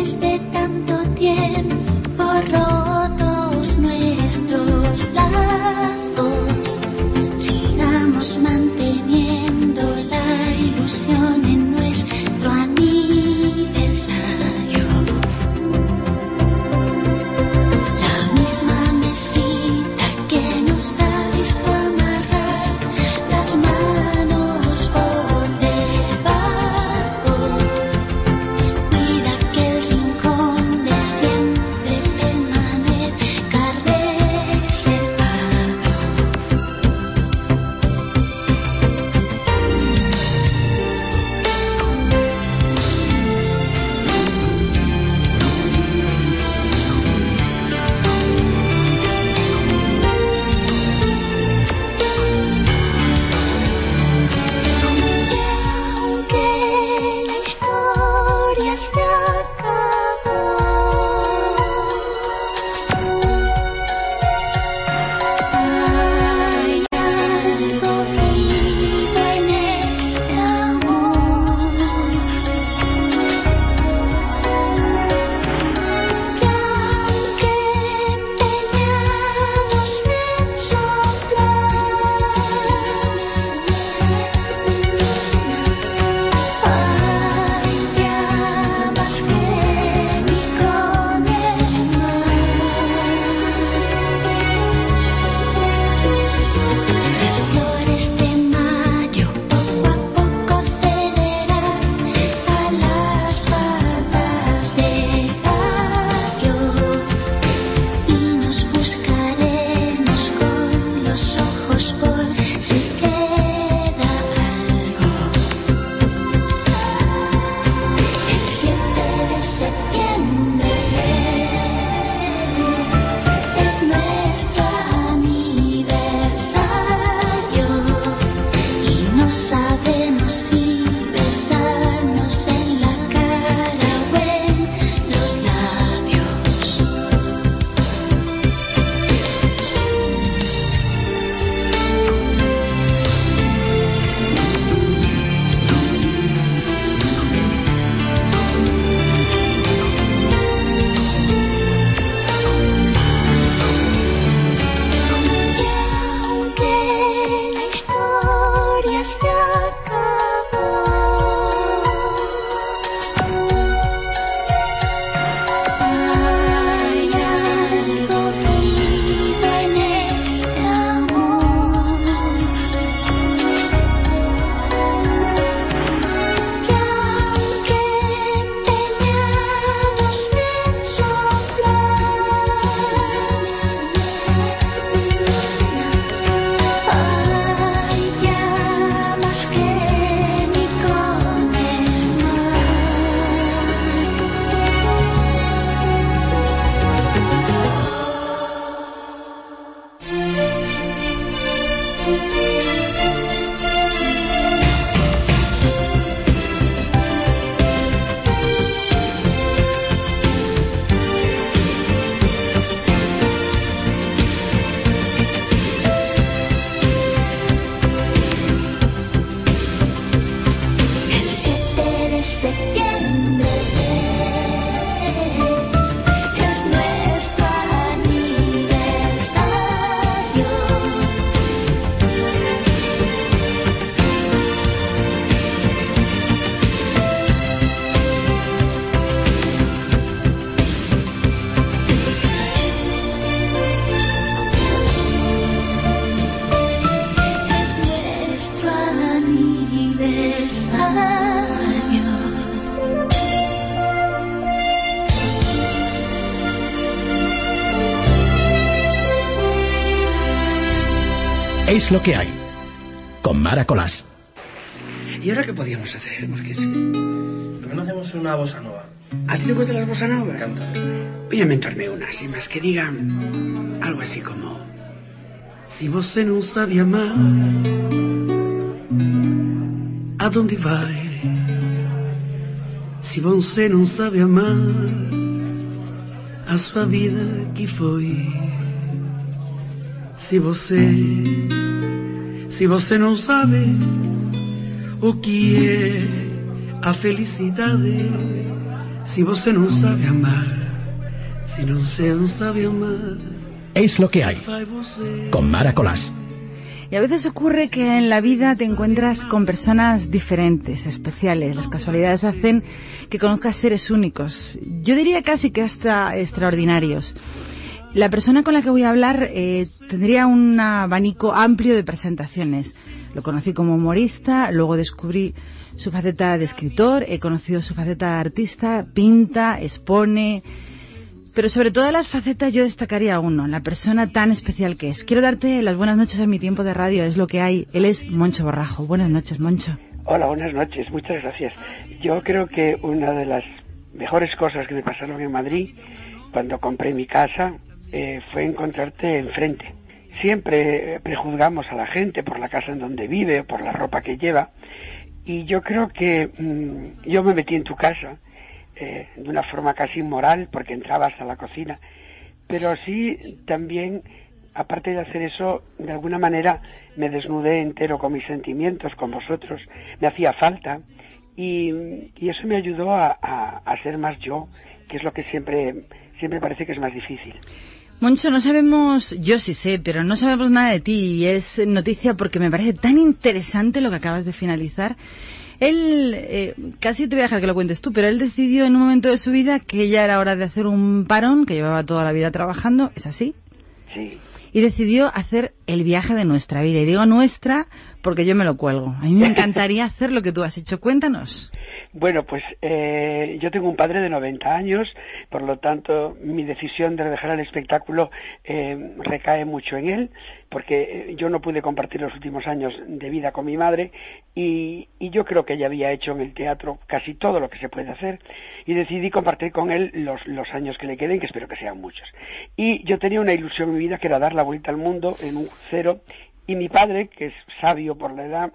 Después de tanto tiempo rotos nuestros lazos, sigamos manteniendo la ilusión Es lo que hay. Con Mara Colás. ¿Y ahora qué podíamos hacer? Porque sí. ¿Por qué no hacemos una bossa nova? ¿A ti te gustan las bossa? Canta. Voy a inventarme una, así más que digan algo así como... Si você não sabe amar, aonde vai? Se você não sabe amar, a sua vida que foi. Se você, se você não sabe o que é a felicidade, se você não sabe amar, se não você não sabe amar, Es lo que hay. Con Mara Colás. Y a veces ocurre que en la vida te encuentras con personas diferentes, especiales. Las casualidades hacen que conozcas seres únicos. Yo diría casi que hasta extraordinarios. La persona con la que voy a hablar eh, tendría un abanico amplio de presentaciones. Lo conocí como humorista, luego descubrí su faceta de escritor, he conocido su faceta de artista, pinta, expone, pero sobre todas las facetas yo destacaría uno, la persona tan especial que es. Quiero darte las buenas noches a mi tiempo de radio, es lo que hay. Él es Moncho Borrajo. Buenas noches, Moncho. Hola, buenas noches, muchas gracias. Yo creo que una de las mejores cosas que me pasaron en Madrid cuando compré mi casa eh, fue encontrarte enfrente. Siempre eh, prejuzgamos a la gente por la casa en donde vive, por la ropa que lleva, y yo creo que mm, yo me metí en tu casa eh, de una forma casi inmoral porque entrabas a la cocina, pero sí también, aparte de hacer eso, de alguna manera me desnudé entero con mis sentimientos, con vosotros, me hacía falta y, y eso me ayudó a, a- a ser más yo, que es lo que siempre, siempre parece que es más difícil. Moncho, no sabemos, yo sí sé, pero no sabemos nada de ti y es noticia porque me parece tan interesante lo que acabas de finalizar. Él, eh, casi te voy a dejar que lo cuentes tú, pero él decidió en un momento de su vida que ya era hora de hacer un parón, que llevaba toda la vida trabajando, ¿es así? Sí. Y decidió hacer el viaje de nuestra vida. Y digo nuestra porque yo me lo cuelgo. A mí me encantaría hacer lo que tú has hecho. Cuéntanos. Bueno, pues eh, yo tengo un padre de 90 años, por lo tanto mi decisión de dejar el espectáculo eh, recae mucho en él, porque eh, yo no pude compartir los últimos años de vida con mi madre y, y yo creo que ella había hecho en el teatro casi todo lo que se puede hacer y decidí compartir con él los, los años que le queden, que espero que sean muchos. Y yo tenía una ilusión en mi vida que era dar la vuelta al mundo en un crucero y mi padre, que es sabio por la edad,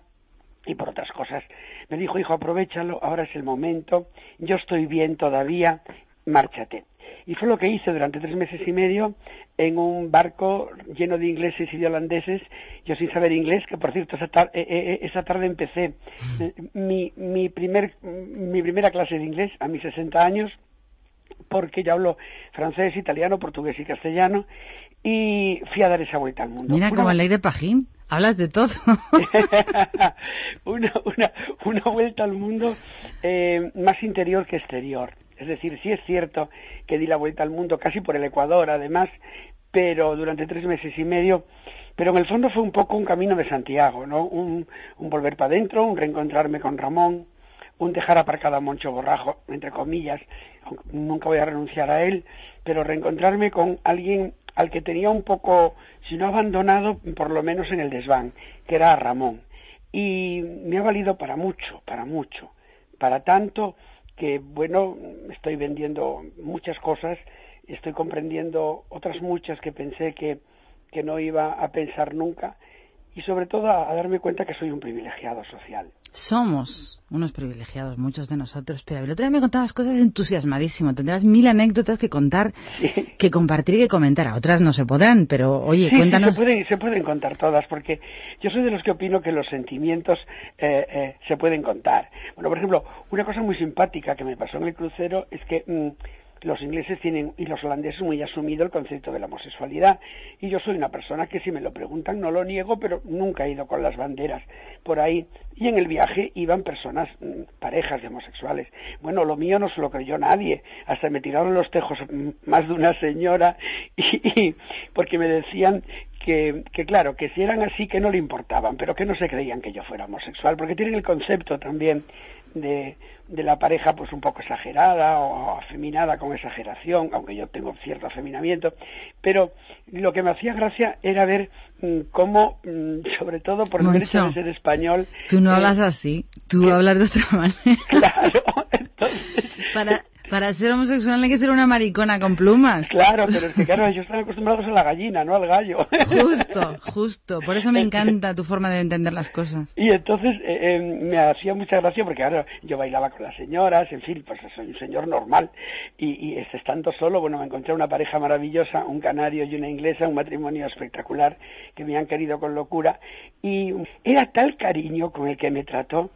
y por otras cosas. Me dijo, hijo, aprovechalo, ahora es el momento, yo estoy bien todavía, márchate. Y fue lo que hice durante tres meses y medio en un barco lleno de ingleses y de holandeses, yo sin saber inglés, que por cierto esa, tar- eh, eh, esa tarde empecé mi, mi, primer, mi primera clase de inglés a mis 60 años, porque yo hablo francés, italiano, portugués y castellano, y fui a dar esa vuelta al mundo. Mira Una- como el aire pajín. Hablas de todo. una, una, una vuelta al mundo eh, más interior que exterior. Es decir, sí es cierto que di la vuelta al mundo casi por el Ecuador, además, pero durante tres meses y medio. Pero en el fondo fue un poco un camino de Santiago, ¿no? Un, un volver para adentro, un reencontrarme con Ramón, un dejar aparcado a Moncho Borrajo, entre comillas, nunca voy a renunciar a él, pero reencontrarme con alguien al que tenía un poco, si no abandonado, por lo menos en el desván, que era Ramón. Y me ha valido para mucho, para mucho, para tanto que, bueno, estoy vendiendo muchas cosas, estoy comprendiendo otras muchas que pensé que, que no iba a pensar nunca, y sobre todo a, a darme cuenta que soy un privilegiado social. Somos unos privilegiados, muchos de nosotros. Pero el otro día me contabas cosas entusiasmadísimo. Tendrás mil anécdotas que contar, que compartir y que comentar. A otras no se podrán, pero oye, Sí, sí, cuéntanos. se, pueden, se pueden contar todas, porque yo soy de los que opino que los sentimientos eh, eh, se pueden contar. Bueno, por ejemplo, una cosa muy simpática que me pasó en el crucero es que mm, los ingleses tienen y los holandeses muy asumido el concepto de la homosexualidad. Y yo soy una persona que si me lo preguntan no lo niego, pero nunca he ido con las banderas por ahí. Y en el viaje iban personas, mm, parejas de homosexuales. Bueno, lo mío no se lo creyó nadie. Hasta me tiraron los tejos mm, más de una señora y, y- porque me decían que, que claro, que si eran así que no le importaban, pero que no se creían que yo fuera homosexual, porque tienen el concepto también de, de la pareja pues un poco exagerada o afeminada con exageración, aunque yo tengo cierto afeminamiento, pero lo que me hacía gracia era ver mm, cómo, mm, sobre todo por de ser español, Tú no eh, hablas así, tú hablas de otra manera. Claro, entonces, Para, para ser homosexual hay que ser una maricona con plumas. claro, pero es que claro, ellos están acostumbrados a la gallina, no al gallo. Justo, justo. Por eso me encanta tu forma de entender las cosas. Y entonces eh, eh, me hacía mucha gracia porque ahora yo bailaba con las señoras, en fin, pues soy un señor normal. Y, y estando solo, bueno, me encontré una pareja maravillosa, un canario y una inglesa, un matrimonio espectacular que me han querido con locura. Y era tal cariño con el que me trató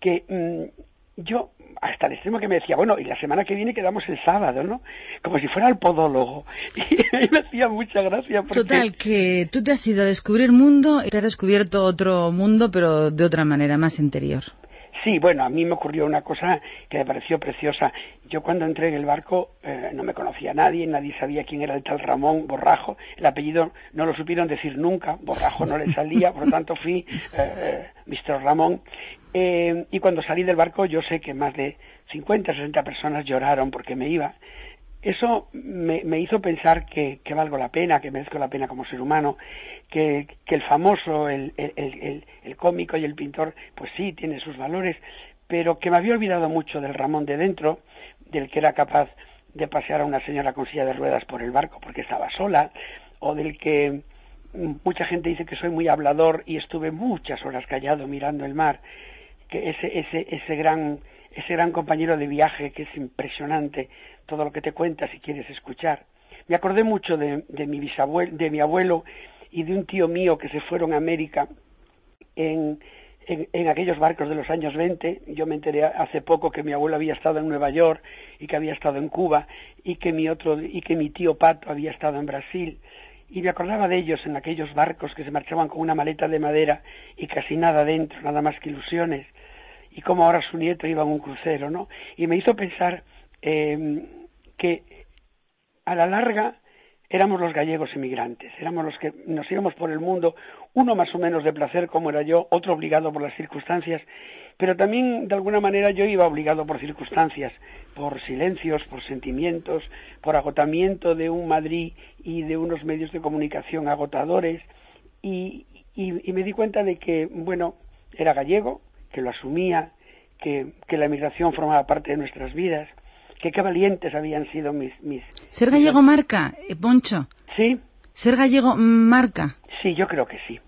que mm, yo, hasta el extremo que me decía, bueno, y la semana que viene quedamos el sábado, ¿no? Como si fuera el podólogo. Y a mí me hacía mucha gracia. Total, que tú te has ido a descubrir mundo y te has descubierto otro mundo, pero de otra manera, más interior. Sí, bueno, a mí me ocurrió una cosa que me pareció preciosa. Yo cuando entré en el barco eh, no me conocía a nadie, nadie sabía quién era el tal Ramón Borrajo. El apellido no lo supieron decir nunca, Borrajo no le salía, por lo tanto fui eh, eh, Mr. Ramón. Eh, y cuando salí del barco yo sé que más de 50, 60 personas lloraron porque me iba. Eso me, me hizo pensar que, valgo la pena, que merezco la pena como ser humano, que, que el famoso, el, el, el, el cómico y el pintor, pues sí, tiene sus valores, pero que me había olvidado mucho del Ramón de dentro, del que era capaz de pasear a una señora con silla de ruedas por el barco porque estaba sola, o del que mucha gente dice que soy muy hablador y estuve muchas horas callado mirando el mar, que ese, ese, ese gran ese gran compañero de viaje que es impresionante todo lo que te cuenta si quieres escuchar. Me acordé mucho de, de mi de mi abuelo y de un tío mío que se fueron a América en, en, en, aquellos barcos de los años 20. Yo me enteré hace poco que mi abuelo había estado en Nueva York y que había estado en Cuba y que mi otro y que mi tío Pato había estado en Brasil. Y me acordaba de ellos en aquellos barcos que se marchaban con una maleta de madera y casi nada dentro, nada más que ilusiones y cómo ahora su nieto iba en un crucero, ¿no? Y me hizo pensar eh, que a la larga éramos los gallegos emigrantes, éramos los que nos íbamos por el mundo, uno más o menos de placer como era yo, otro obligado por las circunstancias, pero también de alguna manera yo iba obligado por circunstancias, por silencios, por sentimientos, por agotamiento de un Madrid y de unos medios de comunicación agotadores, y, me di cuenta de que, bueno, era gallego, que lo asumía, que, que, la emigración formaba parte de nuestras vidas, que qué valientes habían sido mis... mis ¿Ser gallego mis... marca, eh, Poncho? Sí. ¿Ser gallego marca? Sí, yo creo que sí.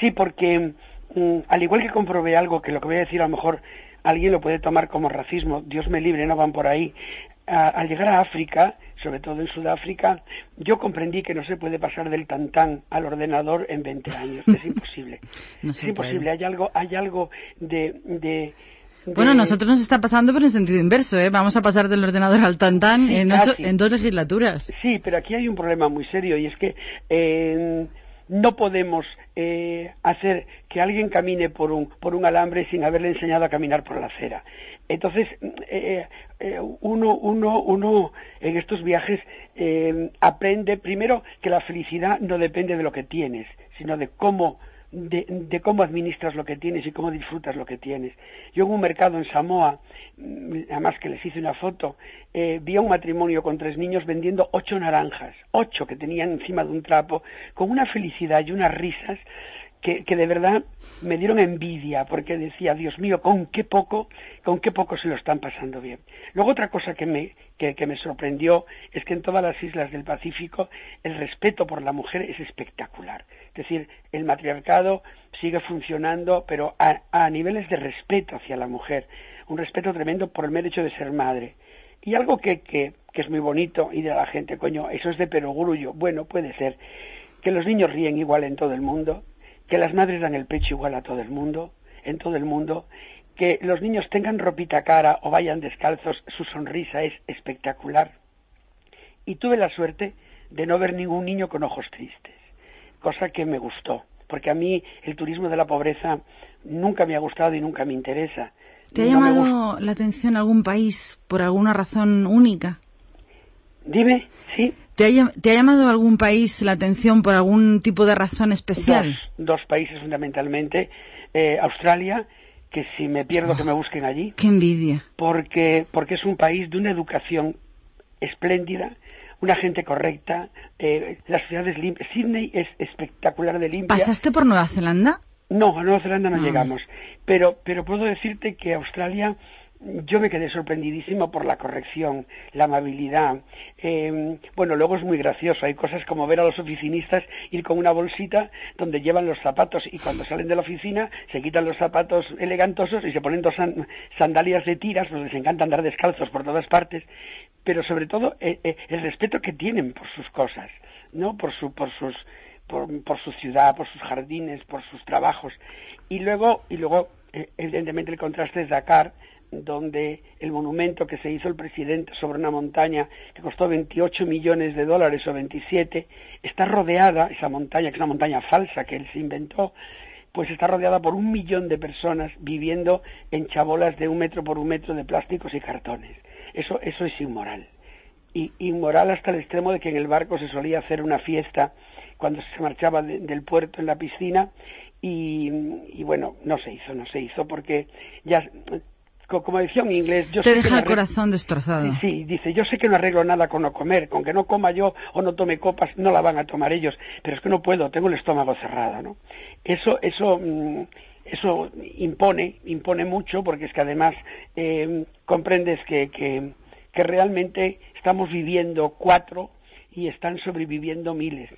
Sí, porque mm, al igual que comprobé algo que lo que voy a decir a lo mejor alguien lo puede tomar como racismo, Dios me libre, no van por ahí. A, al llegar a África, sobre todo en Sudáfrica, yo comprendí que no se puede pasar del tantán al ordenador en 20 años. Es imposible. no es imposible. Hay algo, hay algo de, de bueno, a nosotros nos está pasando, pero en sentido inverso, ¿eh? Vamos a pasar del ordenador al tantán sí, en, ocho, en, dos legislaturas. Sí, pero aquí hay un problema muy serio y es que eh, no podemos eh, hacer que alguien camine por un, por un alambre sin haberle enseñado a caminar por la acera. Entonces, eh, eh, uno, uno, uno en estos viajes eh, aprende primero que la felicidad no depende de lo que tienes, sino de cómo de, cómo administras lo que tienes y cómo disfrutas lo que tienes. Yo en un mercado en Samoa, además que les hice una foto, eh, vi a un matrimonio con tres niños vendiendo ocho naranjas, ocho que tenían encima de un trapo, con una felicidad y unas risas que, de verdad me dieron envidia porque decía, Dios mío, con qué poco, con qué poco se lo están pasando bien. Luego otra cosa que me, que, me sorprendió es que en todas las islas del Pacífico el respeto por la mujer es espectacular. Es decir, el matriarcado sigue funcionando, pero a, a niveles de respeto hacia la mujer, un respeto tremendo por el mero de ser madre. Y algo que, que, que es muy bonito y de la gente, coño, eso es de perogrullo. Bueno, puede ser que los niños ríen igual en todo el mundo, que las madres dan el pecho igual a todo el mundo, en todo el mundo, que los niños tengan ropita cara o vayan descalzos, su sonrisa es espectacular. Y tuve la suerte de no ver ningún niño con ojos tristes, cosa que me gustó, porque a mí el turismo de la pobreza nunca me ha gustado y nunca me interesa. ¿Te ha no llamado la atención algún país por alguna razón única? Dime, sí. ¿Te ha, ¿Te ha, llamado algún país la atención por algún tipo de razón especial? Dos, dos países fundamentalmente. Eh, Australia, que si me pierdo que me busquen allí, Qué envidia. porque, porque es un país de una educación espléndida, una gente correcta, eh, las ciudades limpias. Sydney es espectacular de limpia. ¿Pasaste por Nueva Zelanda? No, a Nueva Zelanda no Ah. llegamos. Pero, pero puedo decirte que Australia, yo me quedé sorprendidísimo por la corrección, la amabilidad. Eh, bueno, luego es muy gracioso. Hay cosas como ver a los oficinistas ir con una bolsita donde llevan los zapatos y cuando salen de la oficina se quitan los zapatos elegantosos y se ponen dos san- sandalias de tiras, pues les encanta andar descalzos por todas partes. Pero sobre todo eh, eh, el respeto que tienen por sus cosas, ¿no? Por, su, por sus por, por su ciudad, por sus jardines, por sus trabajos. Y luego, y luego eh, evidentemente, el contraste es Dakar, donde el monumento que se hizo el presidente sobre una montaña que costó 28 millones de dólares o 27, está rodeada, esa montaña, que es una montaña falsa que él se inventó, pues está rodeada por un millón de personas viviendo en chabolas de un metro por un metro de plásticos y cartones. Eso, eso es inmoral. Y inmoral hasta el extremo de que en el barco se solía hacer una fiesta cuando se marchaba de- del puerto en la piscina y, bueno, no se hizo, no se hizo porque ya, como decía un inglés, yo Te sé que deja no el corazón destrozado. Sí, sí, dice, yo sé que no arreglo nada con no comer, con que no coma yo o no tome copas, no la van a tomar ellos, pero es que no puedo, tengo el estómago cerrado, ¿no? Eso, eso, mm, eso impone, impone mucho, porque es que además eh, comprendes que, que, que realmente estamos viviendo cuatro y están sobreviviendo miles.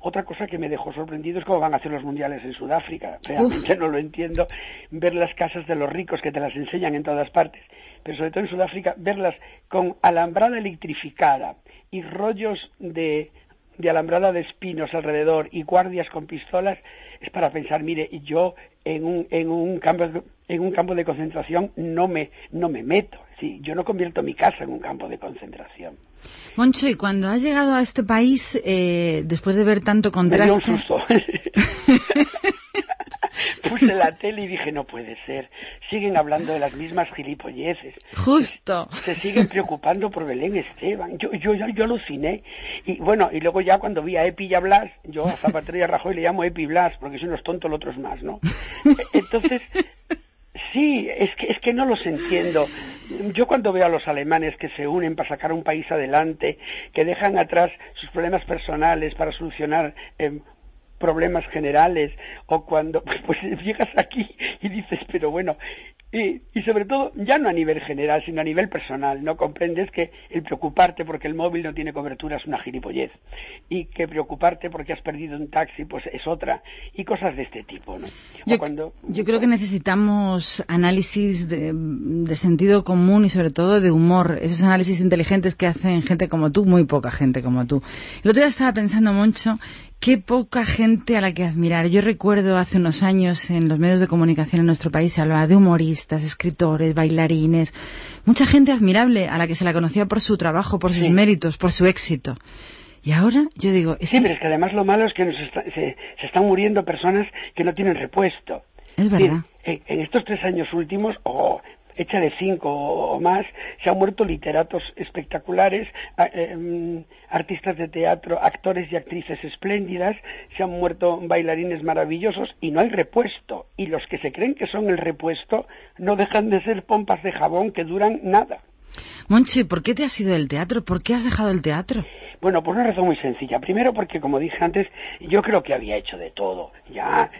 Otra cosa que me dejó sorprendido es cómo van a hacer los mundiales en Sudáfrica. Realmente no lo entiendo. Ver las casas de los ricos que te las enseñan en todas partes, pero sobre todo en Sudáfrica, verlas con alambrada electrificada y rollos de, de alambrada de espinos alrededor y guardias con pistolas, es para pensar, mire, yo en un, en un campo de- en un campo de concentración no me no me meto, sí, yo no convierto mi casa en un campo de concentración. Moncho, y cuando has llegado a este país, eh, después de ver tanto Me dio un contraste... susto. Puse la tele y dije, no puede ser. Siguen hablando de las mismas gilipolleces. Justo. Se siguen preocupando por Belén Esteban. Yo, yo, yo, yo aluciné. Y bueno, y luego ya cuando vi a Epi y a Blas, yo a Zapatero y a Rajoy le llamo Epi Blas, porque si uno es tonto, el otro es más, ¿no? Entonces, Sí, es que, es que no los entiendo. Yo cuando veo a los alemanes que se unen para sacar un país adelante, que dejan atrás sus problemas personales para solucionar eh, problemas generales, o cuando pues, pues, llegas aquí y dices, pero bueno, y, y sobre todo, ya no a nivel general, sino a nivel personal, ¿no? Comprendes que el preocuparte porque el móvil no tiene cobertura es una gilipollez, y que preocuparte porque has perdido un taxi, pues es otra, y cosas de este tipo, ¿no? Yo, cuando, yo creo que necesitamos análisis de, de sentido común y sobre todo de humor, esos análisis inteligentes que hacen gente como tú, muy poca gente como tú. El otro día estaba pensando, Moncho, qué poca gente a la que admirar. Yo recuerdo hace unos años en los medios de comunicación en nuestro país se hablaba de humoristas, escritores, bailarines, mucha gente admirable a la que se la conocía por su trabajo, por sus méritos, por su éxito. Y ahora yo digo, es, Sí, pero es que además lo malo es que nos está- se, se están muriendo personas que no tienen repuesto. es verdad. En, en estos tres años últimos, o hecha de cinco o más, se han muerto literatos espectaculares, em, artistas de teatro, actores y actrices espléndidas, se han muerto bailarines maravillosos y no hay repuesto. Y los que se creen que son el repuesto no dejan de ser pompas de jabón que duran nada. Moncho, ¿y por qué te has ido del teatro? ¿Por qué has dejado el teatro? Bueno, por una razón muy sencilla. Primero porque, como dije antes, yo creo que había hecho de todo, ya.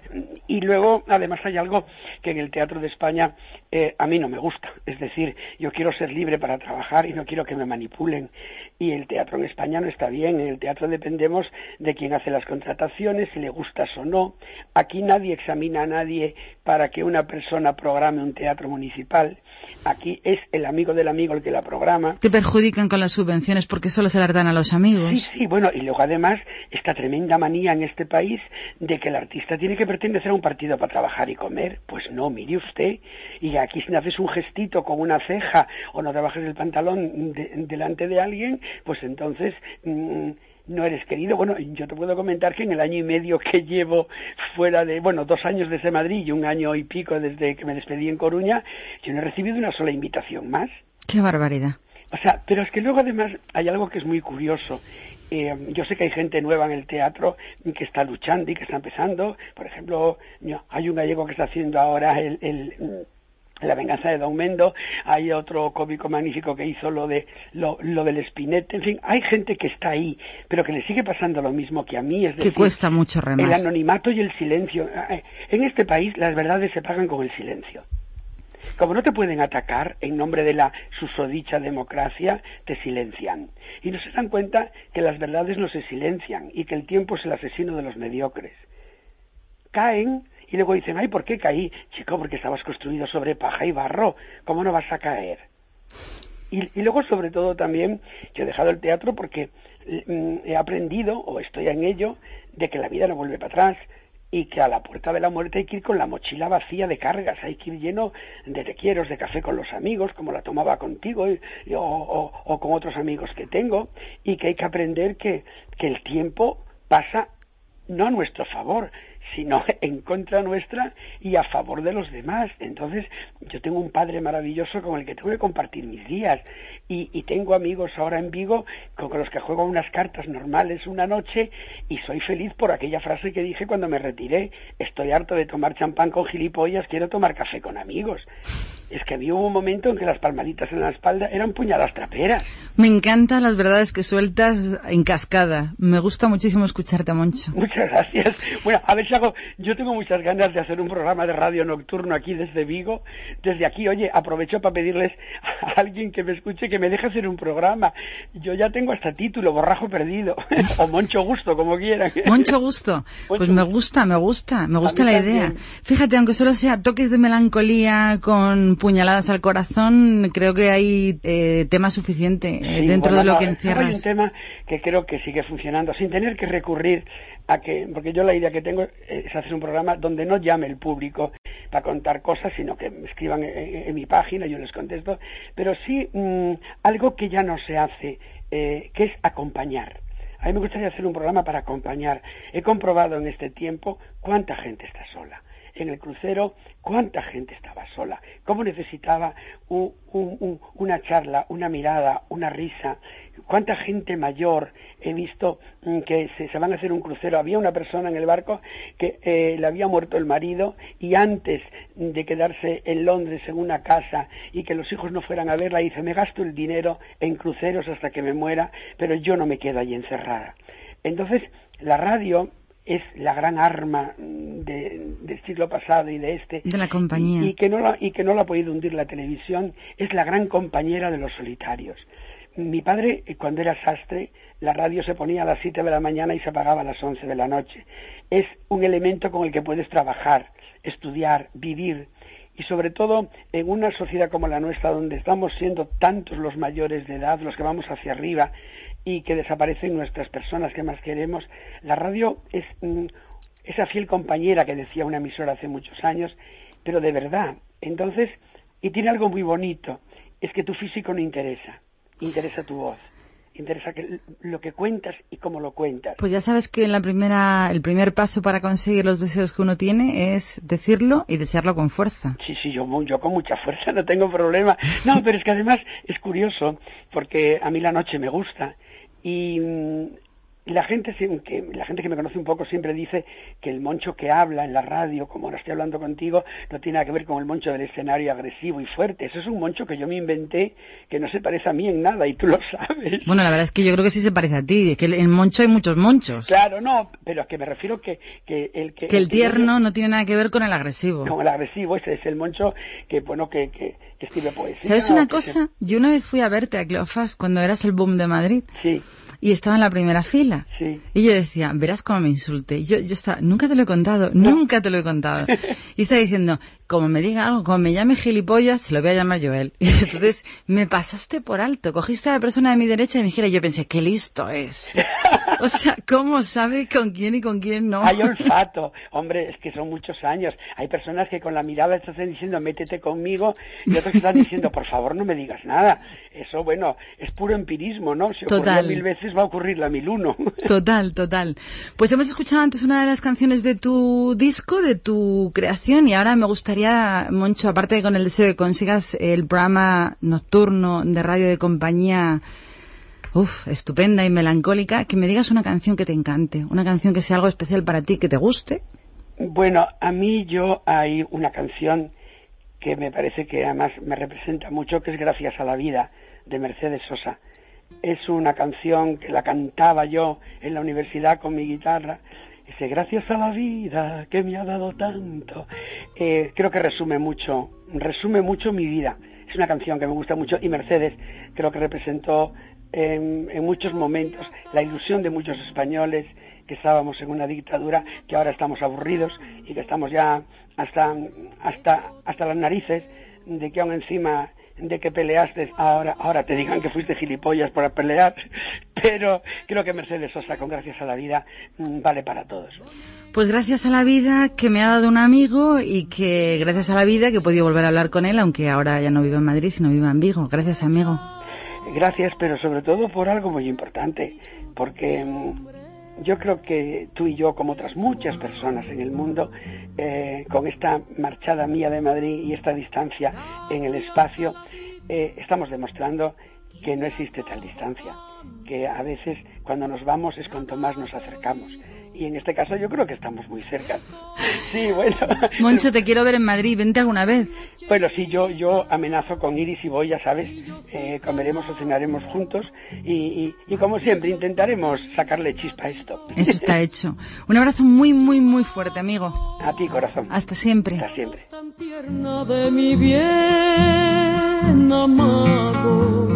Y luego, además, hay algo que en el Teatro de España eh, a mí no me gusta. Es decir, yo quiero ser libre para trabajar y no quiero que me manipulen. Y el teatro en España no está bien. En el teatro dependemos de quién hace las contrataciones, si le gustas o no. Aquí nadie examina a nadie para que una persona programe un teatro municipal. Aquí es el amigo del amigo el que la programa. Te perjudican con las subvenciones porque solo se las dan a los amigos. Sí, sí, bueno, y luego además esta tremenda manía en este país de que el artista tiene que pertenecer a un partido para trabajar y comer. Pues no, mire usted, y aquí si no haces un gestito con una ceja o no te bajes el pantalón de- delante de alguien, pues entonces mm, no eres querido. Bueno, yo te puedo comentar que en el año y medio que llevo fuera de, bueno, dos años desde Madrid y un año y pico desde que me despedí en Coruña, yo no he recibido una sola invitación más. Qué barbaridad. O sea, pero es que luego además hay algo que es muy curioso. Eh, yo sé que hay gente nueva en el teatro que está luchando y que está empezando. Por ejemplo, hay un gallego que está haciendo ahora el, el, La venganza de Don Mendo, hay otro cómico magnífico que hizo lo de lo, lo del espinete, en fin, hay gente que está ahí, pero que le sigue pasando lo mismo que a mí, es Que decir, cuesta mucho el remar. anonimato y el silencio. Eh, En este país las verdades se pagan con el silencio. Como no te pueden atacar en nombre de la susodicha democracia, te silencian. Y no se dan cuenta que las verdades no se silencian y que el tiempo es el asesino de los mediocres. Caen y luego dicen, ay, ¿por qué caí? Chico, porque estabas construido sobre paja y barro. ¿Cómo no vas a caer? Y, y luego, sobre todo, también, yo he dejado el teatro porque mm, he aprendido, o estoy en ello, de que la vida no vuelve para atrás y que a la puerta de la muerte hay que ir con la mochila vacía de cargas, hay que ir lleno de te quieros, de café con los amigos, como la tomaba contigo o, o- o con otros amigos que tengo, y que hay que aprender que, que el tiempo pasa no a nuestro favor, sino en contra nuestra y a favor de los demás. Entonces, yo tengo un padre maravilloso con el que tengo que compartir mis días y, y tengo amigos ahora en Vigo con los que juego unas cartas normales una noche y soy feliz por aquella frase que dije cuando me retiré. Estoy harto de tomar champán con gilipollas, quiero tomar café con amigos. Es que había un momento en que las palmaditas en la espalda eran puñalas traperas. Me encantan las verdades que sueltas en cascada. Me gusta muchísimo escucharte, Moncho. Muchas gracias. Bueno, a ver si hago. Yo tengo muchas ganas de hacer un programa de radio nocturno aquí desde Vigo. Desde aquí, oye, aprovecho para pedirles a alguien que me escuche que me deje hacer un programa. Yo ya tengo hasta título, Borrajo Perdido. o Moncho Gusto, como quieran. Mucho gusto. Pues me gusta, me gusta, me gusta la idea. Fíjate, aunque solo sea toques de melancolía con puñaladas al corazón, creo que hay eh, tema suficiente eh, Sí, dentro bueno, de lo que Hay un encierras. tema que creo que sigue funcionando sin tener que recurrir a que, porque yo la idea que tengo es hacer un programa donde no llame el público para contar cosas, sino que me escriban en, mi página, yo les contesto, pero sí mm, algo que ya no se hace, eh, que es acompañar. A mí me gustaría hacer un programa para acompañar. He comprobado en este tiempo cuánta gente está sola. En el crucero, cuánta gente estaba sola. Cómo necesitaba un- un- un- una charla, una mirada, una risa. Cuánta gente mayor he visto mm, que se, se van a hacer un crucero. Había una persona en el barco que eh, le había muerto el marido y antes de quedarse en Londres en una casa y que los hijos no fueran a verla, dice, me gasto el dinero en cruceros hasta que me muera, pero yo no me quedo allí encerrada. Entonces, la radio es la gran arma de- del siglo pasado y de este. De la compañía. Y, y que no la, y que no la ha podido hundir la televisión, es la gran compañera de los solitarios. Mi padre, eh, cuando era sastre, la radio se ponía a las 7 de la mañana y se apagaba a las 11 de la noche. Es un elemento con el que puedes trabajar, estudiar, vivir. Y sobre todo en una sociedad como la nuestra, donde estamos siendo tantos los mayores de edad, los que vamos hacia arriba, y que desaparecen nuestras personas que más queremos, la radio es mm, esa fiel compañera que decía una emisora hace muchos años, pero de verdad. Entonces, y tiene algo muy bonito, es que tu físico no interesa, interesa tu voz, interesa que, lo que cuentas y cómo lo cuentas. Pues ya sabes que la primera, el primer paso para conseguir los deseos que uno tiene es decirlo y desearlo con fuerza. Sí, sí, yo, yo con mucha fuerza no tengo problema. No, pero es que además es curioso, porque a mí la noche me gusta. Y mm, la gente, que, la gente que me conoce un poco siempre dice que el moncho que habla en la radio, como ahora estoy hablando contigo, no tiene nada que ver con el moncho del escenario agresivo y fuerte. Eso es un moncho que yo me inventé, que no se parece a mí en nada, y tú lo sabes. Bueno, la verdad es que yo creo que sí se parece a ti, es que en Moncho hay muchos monchos. Claro, no, pero es que me refiero que, que el que... Que el tierno no tiene nada que ver con el agresivo. Como el agresivo, ese es el moncho que, bueno, que, que, que escribe poesía. ¿Sabes una se- cosa? Yo una vez fui a verte a Cleofas cuando eras el boom de Madrid. Sí. Y estaba en la primera fila. Sí. Y yo decía, verás cómo me insulte. Yo, yo estaba, nunca te lo he contado, nunca te lo he contado. Y estaba diciendo, como me diga algo, como me llame gilipollas, se lo voy a llamar Joel. Y entonces me pasaste por alto, cogiste a la persona de mi derecha y me dijera, yo pensé, qué listo es. O sea, ¿cómo sabe con quién y con quién no? Hay olfato. Hombre, es que son muchos años. Hay personas que con la mirada están diciendo, métete conmigo, y otros que están diciendo, por favor, no me digas nada. Eso, bueno, es puro empirismo, ¿no? Si ocurrió Total. mil veces, va a ocurrir la mil uno. Total, total. Pues hemos escuchado antes una de las canciones de tu disco, de tu creación, y ahora me gustaría, Moncho, aparte de con el deseo de que consigas el programa nocturno de radio de compañía, uf, estupenda y melancólica, que me digas una canción que te encante, una canción que sea algo especial para ti, que te guste. Bueno, a mí yo hay una canción que me parece que además me representa mucho, que es Gracias a la vida de Mercedes Sosa. Es una canción que la cantaba yo en la universidad con mi guitarra. Dice, gracias a la vida que me ha dado tanto. Eh, creo que resume mucho, resume mucho mi vida. Es una canción que me gusta mucho y Mercedes creo que representó en, en muchos momentos la ilusión de muchos españoles que estábamos en una dictadura, que ahora estamos aburridos y que estamos ya hasta, hasta, hasta las narices de que aún encima de que peleaste, ahora, ahora te digan que fuiste gilipollas por pelear, pero creo que Mercedes Sosa con Gracias a la Vida mm, vale para todos. Pues gracias a la vida que me ha dado un amigo y que gracias a la vida que he podido volver a hablar con él, aunque ahora ya no vive en Madrid, sino vive en Vigo. Gracias, amigo. Gracias, pero sobre todo por algo muy importante, porque mm, yo creo que tú y yo, como otras muchas personas en el mundo, eh, con esta marchada mía de Madrid y esta distancia en el espacio, eh, estamos demostrando que no existe tal distancia, que a veces cuando nos vamos es cuanto más nos acercamos. Y en este caso yo creo que estamos muy cerca. Sí, bueno. Moncho, te quiero ver en Madrid, vente alguna vez. Bueno, sí, yo, yo amenazo con ir y si voy, ya sabes, eh, comeremos o cenaremos juntos y, y, y como siempre intentaremos sacarle chispa a esto. Eso está hecho. Un abrazo muy, muy, muy fuerte, amigo. A ti, corazón. Hasta siempre. Hasta siempre. tierna de mi bien amado.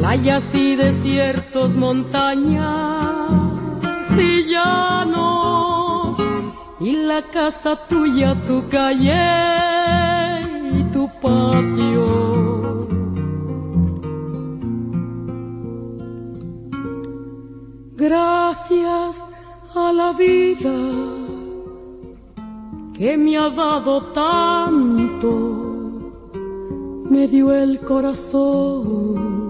playas y desiertos, montañas y llanos, y la casa tuya, tu calle y tu patio. Gracias a la vida que me ha dado tanto, me dio el corazón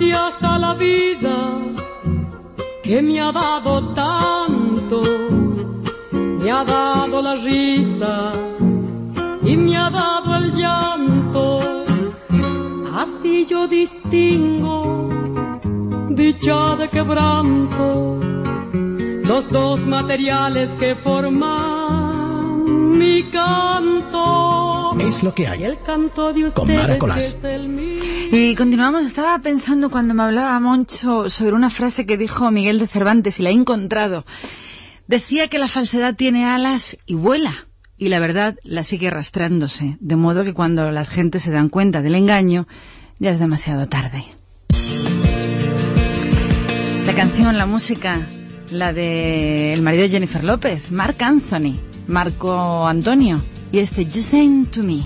a la vida que me ha dado tanto, me ha dado la risa y me ha dado el llanto. Así yo distingo dicha de quebranto los dos materiales que forman mi canto. Es lo que hay. El canto de Con Mara Colás. Y continuamos, estaba pensando cuando me hablaba Moncho sobre una frase que dijo Miguel de Cervantes y la he encontrado. Decía que la falsedad tiene alas y vuela, y la verdad la sigue arrastrándose, de modo que cuando la gente se dan cuenta del engaño, ya es demasiado tarde. La canción, la música, la de el marido de Jennifer López, Marc Anthony, Marco Antonio, y este You Sing to Me.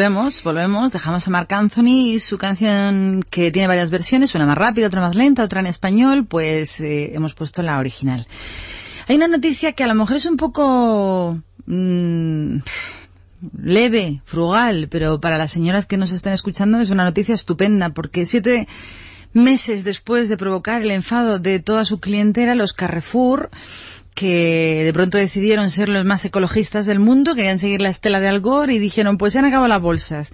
Volvemos, volvemos, dejamos a Marc Anthony y su canción que tiene varias versiones, una más rápida, otra más lenta, otra en español, pues eh, hemos puesto la original. Hay una noticia que a lo mejor es un poco mm, leve, frugal, pero para las señoras que nos estén escuchando es una noticia estupenda, porque siete meses después de provocar el enfado de toda su clientela, los Carrefour que de pronto decidieron ser los más ecologistas del mundo, querían seguir la estela de Al Gore y dijeron, pues se han acabado las bolsas.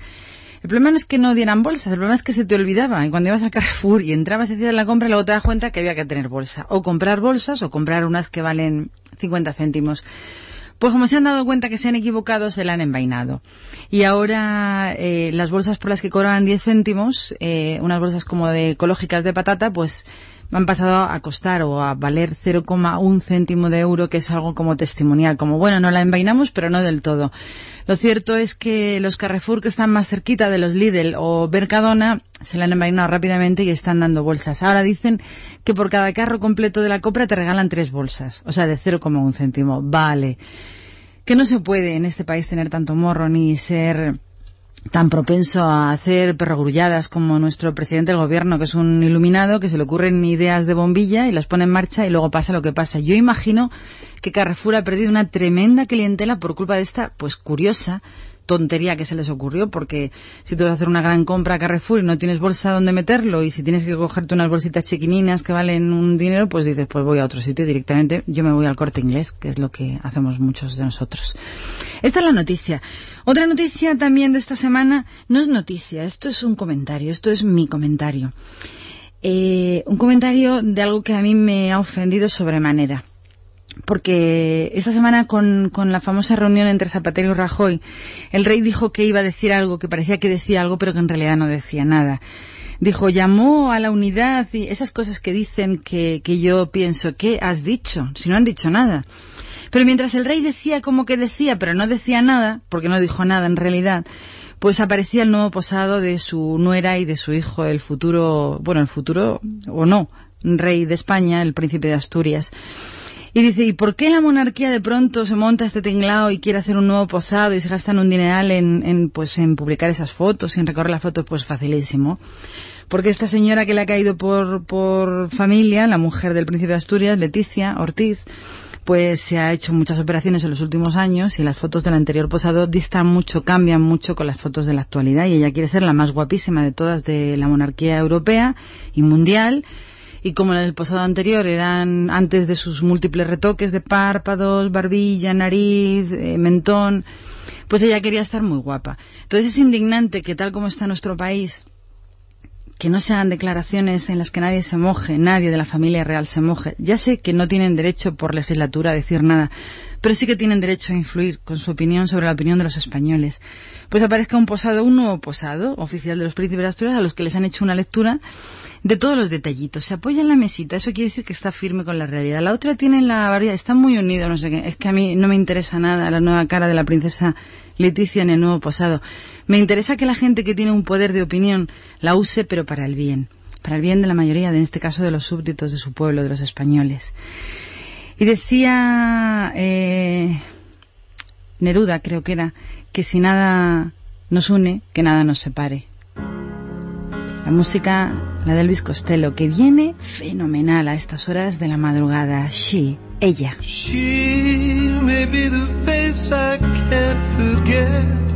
El problema no es que no dieran bolsas, el problema es que se te olvidaba. Y cuando ibas al Carrefour y entrabas y hacías la compra, luego te das cuenta que había que tener bolsa. O comprar bolsas o comprar unas que valen 50 céntimos. Pues como se han dado cuenta que se han equivocado, se la han envainado. Y ahora eh, las bolsas por las que cobraban 10 céntimos, eh, unas bolsas como de ecológicas de patata, pues han pasado a costar o a valer 0,1 céntimo de euro, que es algo como testimonial, como bueno, no la envainamos, pero no del todo. Lo cierto es que los Carrefour que están más cerquita de los Lidl o Mercadona se la han envainado rápidamente y están dando bolsas. Ahora dicen que por cada carro completo de la compra te regalan tres bolsas, o sea, de 0,1 céntimo. Vale. Que no se puede en este país tener tanto morro ni ser tan propenso a hacer perrogrulladas como nuestro presidente del gobierno, que es un iluminado, que se le ocurren ideas de bombilla y las pone en marcha y luego pasa lo que pasa. Yo imagino que Carrefour ha perdido una tremenda clientela por culpa de esta, pues curiosa, tontería que se les ocurrió, porque si tú vas a hacer una gran compra a Carrefour y no tienes bolsa donde meterlo y si tienes que cogerte unas bolsitas chiquininas que valen un dinero, pues dices, pues voy a otro sitio directamente, yo me voy al corte inglés, que es lo que hacemos muchos de nosotros. Esta es la noticia. Otra noticia también de esta semana no es noticia, esto es un comentario, esto es mi comentario. Eh, un comentario de algo que a mí me ha ofendido sobremanera porque esta semana con, la famosa reunión entre Zapatero y Rajoy, el rey dijo que iba a decir algo, que parecía que decía algo, pero que en realidad no decía nada. Dijo, llamó a la unidad y esas cosas que dicen que, que yo pienso, ¿qué has dicho? Si no han dicho nada. Pero mientras el rey decía como que decía, pero no decía nada, porque no dijo nada en realidad, pues aparecía el nuevo posado de su nuera y de su hijo, el futuro, bueno, el futuro o no, rey de España, el príncipe de Asturias. Y dice, ¿y por qué la monarquía de pronto se monta este tinglao y quiere hacer un nuevo posado y se gastan un dineral en, en, pues, en publicar esas fotos y en recorrer las fotos? Pues facilísimo. Porque esta señora que le ha caído por, por familia, la mujer del príncipe de Asturias, Leticia Ortiz, pues se ha hecho muchas operaciones en los últimos años y las fotos del anterior posado distan mucho, cambian mucho con las fotos de la actualidad y ella quiere ser la más guapísima de todas de la monarquía europea y mundial y como en el posado anterior eran antes de sus múltiples retoques de párpados, barbilla, nariz, eh, mentón, pues ella quería estar muy guapa. Entonces es indignante que tal como está nuestro país, que no se hagan declaraciones en las que nadie se moje, nadie de la familia real se moje. Ya sé que no tienen derecho por legislatura a decir nada, pero sí que tienen derecho a influir con su opinión sobre la opinión de los españoles. Pues aparezca un posado, un nuevo posado oficial de los príncipes de Asturias a los que les han hecho una lectura de todos los detallitos. Se apoya en la mesita, eso quiere decir que está firme con la realidad. La otra tiene la variedad, está muy unido, no sé qué. Es que a mí no me interesa nada la nueva cara de la princesa Leticia en el nuevo posado. Me interesa que la gente que tiene un poder de opinión la use, pero para el bien. Para el bien de la mayoría, en este caso de los súbditos de su pueblo, de los españoles. Y decía eh, Neruda, creo que era, que si nada nos une, que nada nos separe. La música, la de Elvis Costello, que viene fenomenal a estas horas de la madrugada. She, ella. She may be the face I forget,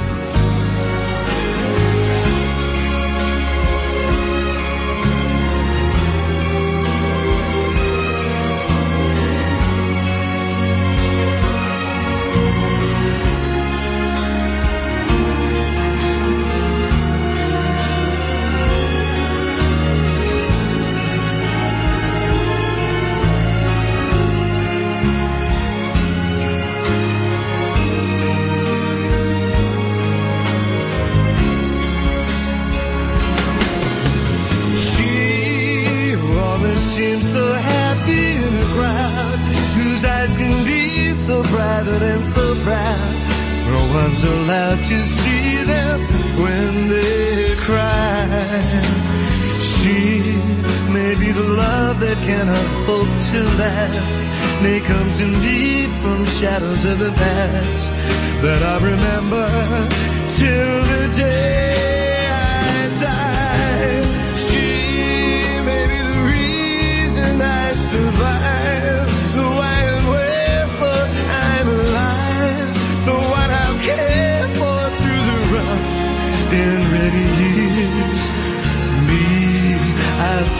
So private and so proud. No one's allowed to see them when they cry. She may be the love that cannot hope to last, may comes indeed from shadows of the past that I remember till the day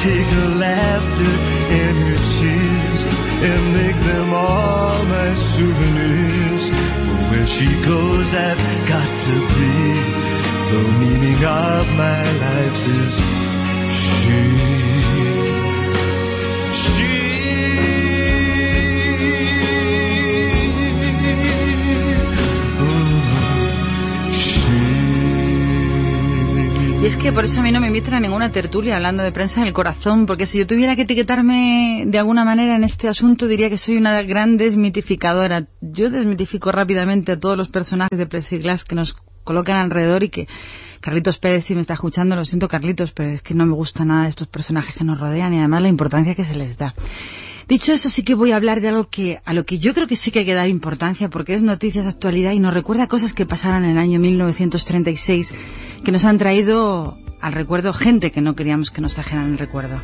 take her laughter and her tears and make them all my souvenirs. Where she goes, I've got to be. The meaning of my life is Y es que por eso a mí no me invitan a ninguna tertulia hablando de prensa en el corazón, porque si yo tuviera que etiquetarme de alguna manera en este asunto, diría que soy una gran desmitificadora. Yo desmitifico rápidamente a todos los personajes de Plexiglas que nos colocan alrededor y que Carlitos Pérez, si me está escuchando, lo siento Carlitos, pero es que no me gusta nada de estos personajes que nos rodean y además la importancia que se les da. Dicho eso, sí que voy a hablar de algo que, a lo que yo creo que sí que hay que dar importancia porque es noticias de actualidad y nos recuerda cosas que pasaron en el año 1936 que nos han traído al recuerdo gente que no queríamos que nos trajeran el recuerdo.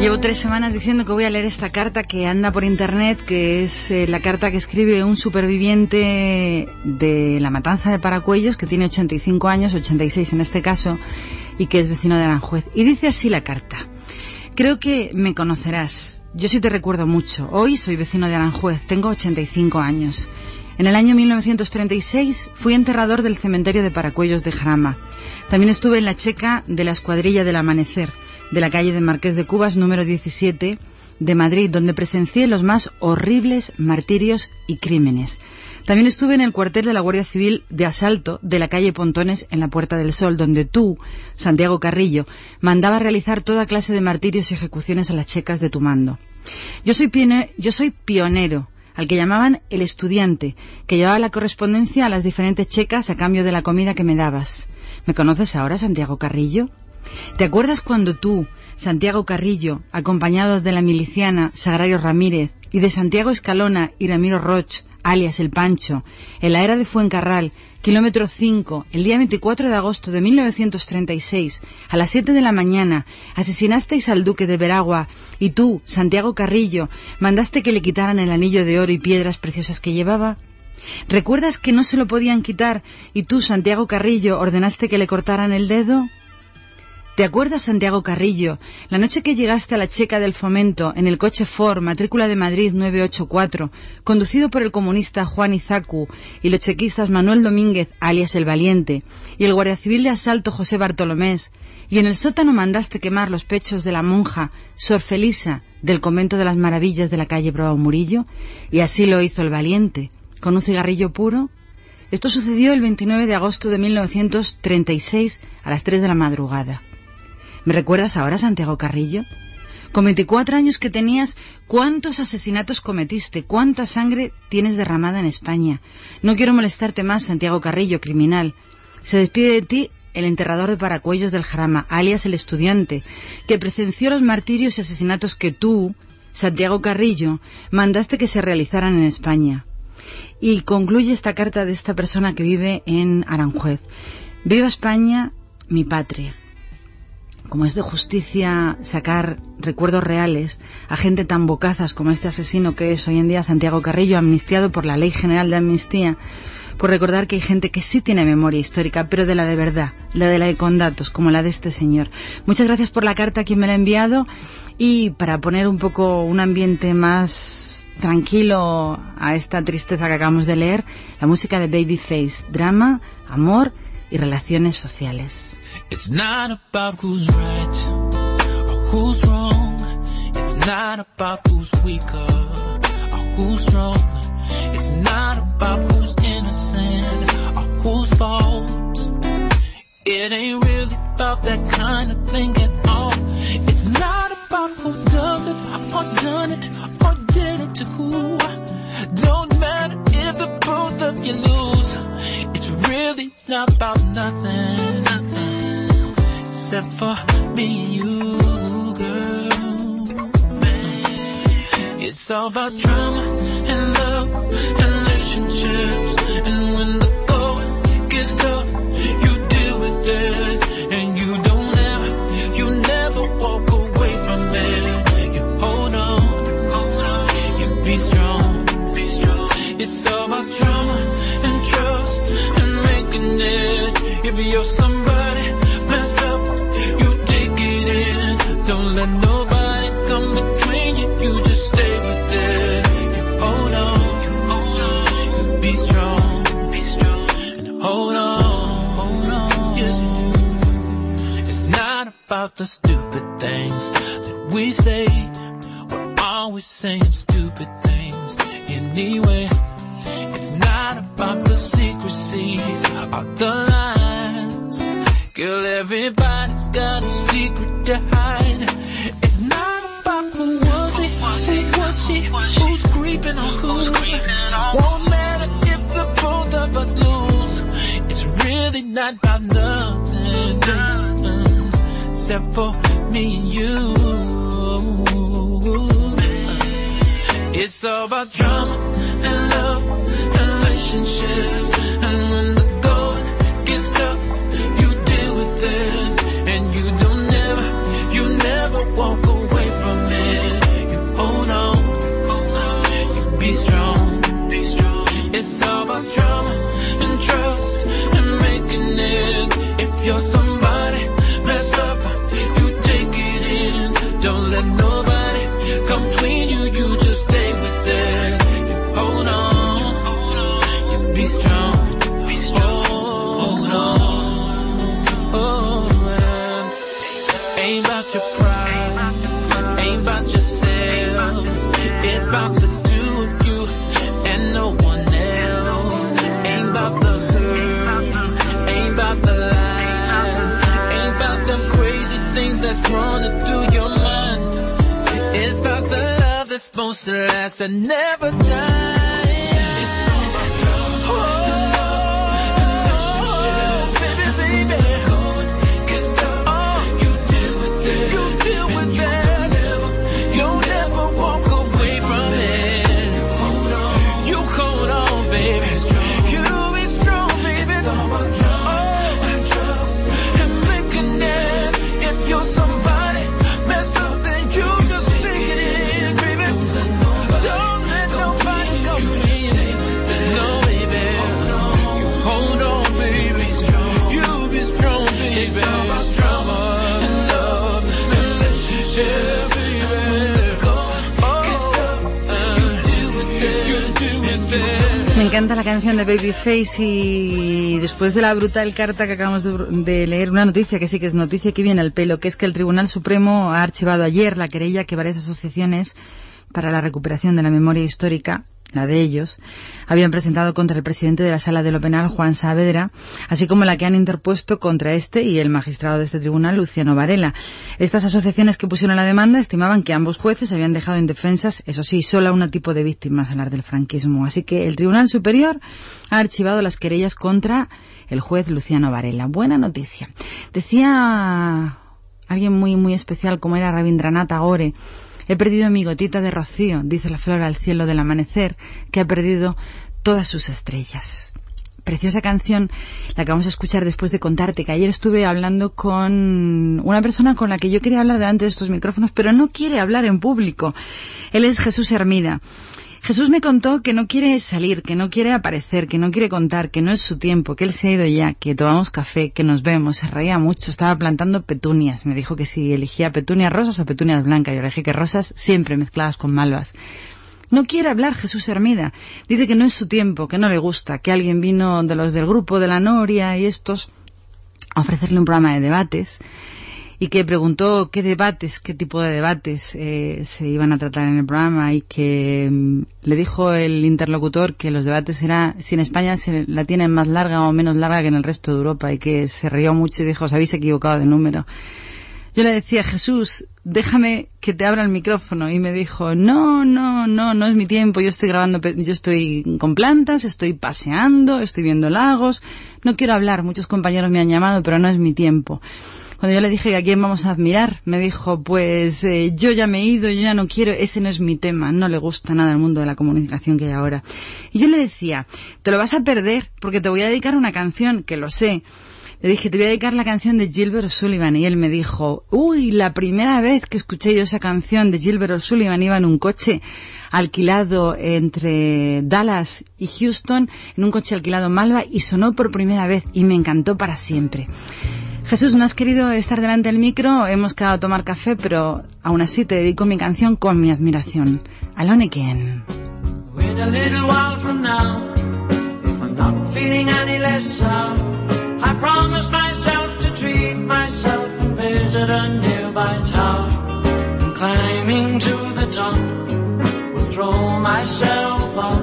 Llevo tres semanas diciendo que voy a leer esta carta que anda por internet, que es eh, la carta que escribe un superviviente de la matanza de Paracuellos, que tiene 85 años, 86 en este caso, y que es vecino de Aranjuez. Y dice así la carta. Creo que me conocerás. Yo sí te recuerdo mucho. Hoy soy vecino de Aranjuez, tengo 85 años. En el año 1936 fui enterrador del cementerio de Paracuellos de Jarama. También estuve en la checa de la escuadrilla del amanecer, de la calle de Marqués de Cubas número 17 de Madrid, donde presencié los más horribles martirios y crímenes. También estuve en el cuartel de la Guardia Civil de asalto de la calle Pontones en la Puerta del Sol, donde tú, Santiago Carrillo, mandabas realizar toda clase de martirios y ejecuciones a las checas de tu mando. Yo soy, pione- yo soy pionero, al que llamaban el estudiante, que llevaba la correspondencia a las diferentes checas a cambio de la comida que me dabas. ¿Me conoces ahora, Santiago Carrillo? ¿Te acuerdas cuando tú, Santiago Carrillo, acompañado de la miliciana Sagrario Ramírez y de Santiago Escalona y Ramiro Roch, alias El Pancho, en la era de Fuencarral, kilómetro 5, el día 24 de agosto de 1936, a las 7 de la mañana, asesinasteis al duque de Veragua y tú, Santiago Carrillo, mandaste que le quitaran el anillo de oro y piedras preciosas que llevaba? ¿Recuerdas que no se lo podían quitar y tú, Santiago Carrillo, ordenaste que le cortaran el dedo? ¿Te acuerdas, Santiago Carrillo, la noche que llegaste a la checa del fomento en el coche Ford, matrícula de Madrid 984, conducido por el comunista Juan Izacu y los chequistas Manuel Domínguez, alias El Valiente, y el guardia civil de asalto José Bartolomés, y en el sótano mandaste quemar los pechos de la monja Sor Felisa del convento de las maravillas de la calle Bravo Murillo? Y así lo hizo El Valiente, con un cigarrillo puro. Esto sucedió el 29 de agosto de 1936 a las 3 de la madrugada. ¿Me recuerdas ahora, Santiago Carrillo? Con 24 años que tenías, ¿cuántos asesinatos cometiste? ¿Cuánta sangre tienes derramada en España? No quiero molestarte más, Santiago Carrillo, criminal. Se despide de ti el enterrador de paracuellos del Jarama, alias el estudiante, que presenció los martirios y asesinatos que tú, Santiago Carrillo, mandaste que se realizaran en España. Y concluye esta carta de esta persona que vive en Aranjuez. Viva España, mi patria como es de justicia sacar recuerdos reales a gente tan bocazas como este asesino que es hoy en día Santiago Carrillo, amnistiado por la Ley General de Amnistía, por recordar que hay gente que sí tiene memoria histórica, pero de la de verdad, la de la de con datos, como la de este señor. Muchas gracias por la carta a quien me la ha enviado y para poner un poco un ambiente más tranquilo a esta tristeza que acabamos de leer, la música de Babyface, drama, amor y relaciones sociales. It's not about who's right or who's wrong. It's not about who's weaker or who's strong. It's not about who's innocent or who's fault. It ain't really about that kind of thing at all. It's not about who does it or done it or did it to who. Don't matter if the both of you lose. It's really not about nothing. Except for me and you, girl. It's all about drama and love and relationships. And when the going gets tough, you deal with it. And you don't ever, you never walk away from it. You hold on, hold on, you be strong. It's all about drama and trust and making it. If you're somebody about the stupid things that we say. We're always saying stupid things anyway. It's not about the secrecy or the lies. Girl, everybody's got a secret to hide. It's not about who was it, who was she, who's creeping on who. Won't matter if the both of us lose. It's really not about nothing, except for me and you. It's all about drama and love relationships. And when the going gets tough, you deal with it. And you don't never, you never walk away from it. You hold on, you be strong. It's all about drama and trust and making it. If you're some. that's running through your mind? It's about the love that's supposed to last and never die. Encanta la canción de Babyface y después de la brutal carta que acabamos de, leer, una noticia que sí que es noticia que viene al pelo, que es que el Tribunal Supremo ha archivado ayer la querella que varias asociaciones para la recuperación de la memoria histórica, la de ellos, habían presentado contra el presidente de la Sala de lo Penal, Juan Saavedra, así como la que han interpuesto contra este y el magistrado de este tribunal, Luciano Varela. Estas asociaciones que pusieron la demanda estimaban que ambos jueces habían dejado indefensas, eso sí, solo a un tipo de víctimas al del franquismo. Así que el Tribunal Superior ha archivado las querellas contra el juez Luciano Varela. Buena noticia. Decía alguien muy, muy especial como era Rabindranath Tagore, He perdido mi gotita de rocío, dice la flor al cielo del amanecer, que ha perdido todas sus estrellas. Preciosa canción, la que vamos a escuchar después de contarte que ayer estuve hablando con una persona con la que yo quería hablar delante de estos micrófonos, pero no quiere hablar en público. Él es Jesús Hermida. Jesús me contó que no quiere salir, que no quiere aparecer, que no quiere contar, que no es su tiempo, que él se ha ido ya, que tomamos café, que nos vemos, se reía mucho, estaba plantando petunias. Me dijo que si elegía petunias rosas o petunias blancas. Yo le dije que rosas siempre mezcladas con malvas. No quiere hablar Jesús Hermida. Dice que no es su tiempo, que no le gusta, que alguien vino de los del grupo de la Noria y estos a ofrecerle un programa de debates y que preguntó qué debates, qué tipo de debates eh, se iban a tratar en el programa y que mm, le dijo el interlocutor que los debates era si en España se la tienen más larga o menos larga que en el resto de Europa y que se rió mucho y dijo, os habéis equivocado de número. Yo le decía, Jesús, déjame que te abra el micrófono. Y me dijo, no, no, no, no es mi tiempo. Yo estoy grabando, yo estoy con plantas, estoy paseando, estoy viendo lagos. No quiero hablar. Muchos compañeros me han llamado, pero no es mi tiempo. Cuando yo le dije a quién vamos a admirar, me dijo, pues eh, yo ya me he ido, yo ya no quiero, ese no es mi tema, no le gusta nada el mundo de la comunicación que hay ahora. Y yo le decía, te lo vas a perder porque te voy a dedicar una canción, que lo sé. Le dije, te voy a dedicar la canción de Gilbert O'Sullivan. Y él me dijo, uy, la primera vez que escuché yo esa canción de Gilbert O'Sullivan iba en un coche alquilado entre Dallas y Houston, en un coche alquilado Malva, y sonó por primera vez y me encantó para siempre. Jesús, no has querido estar delante del micro, hemos quedado a tomar café, pero aún así te dedico mi canción con mi admiración. Alone again. In a little while from now, if I'm not feeling any less sound, I promise myself to treat myself and visit a nearby town. And climbing to the top, will throw myself off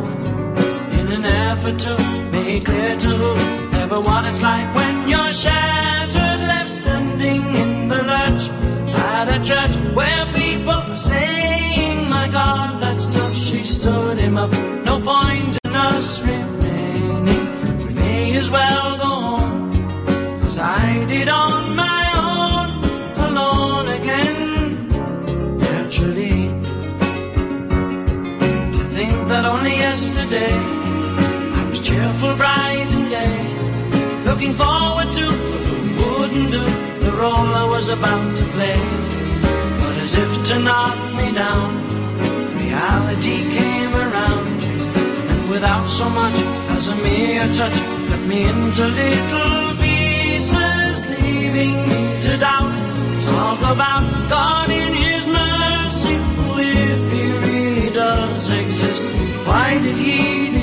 in an effort to make clear to whoever what it's like when you're shattered, standing in the lurch at a church where people are saying, My God, that's tough. She stood him up. No point in us remaining. We may as well go on as I did on my own, alone again. Naturally, to think that only yesterday I was cheerful, bright and gay, looking forward to role I was about to play. But as if to knock me down, reality came around, and without so much as a mere touch, cut me into little pieces, leaving me to doubt. Talk about God in His mercy, if He really does exist. Why did He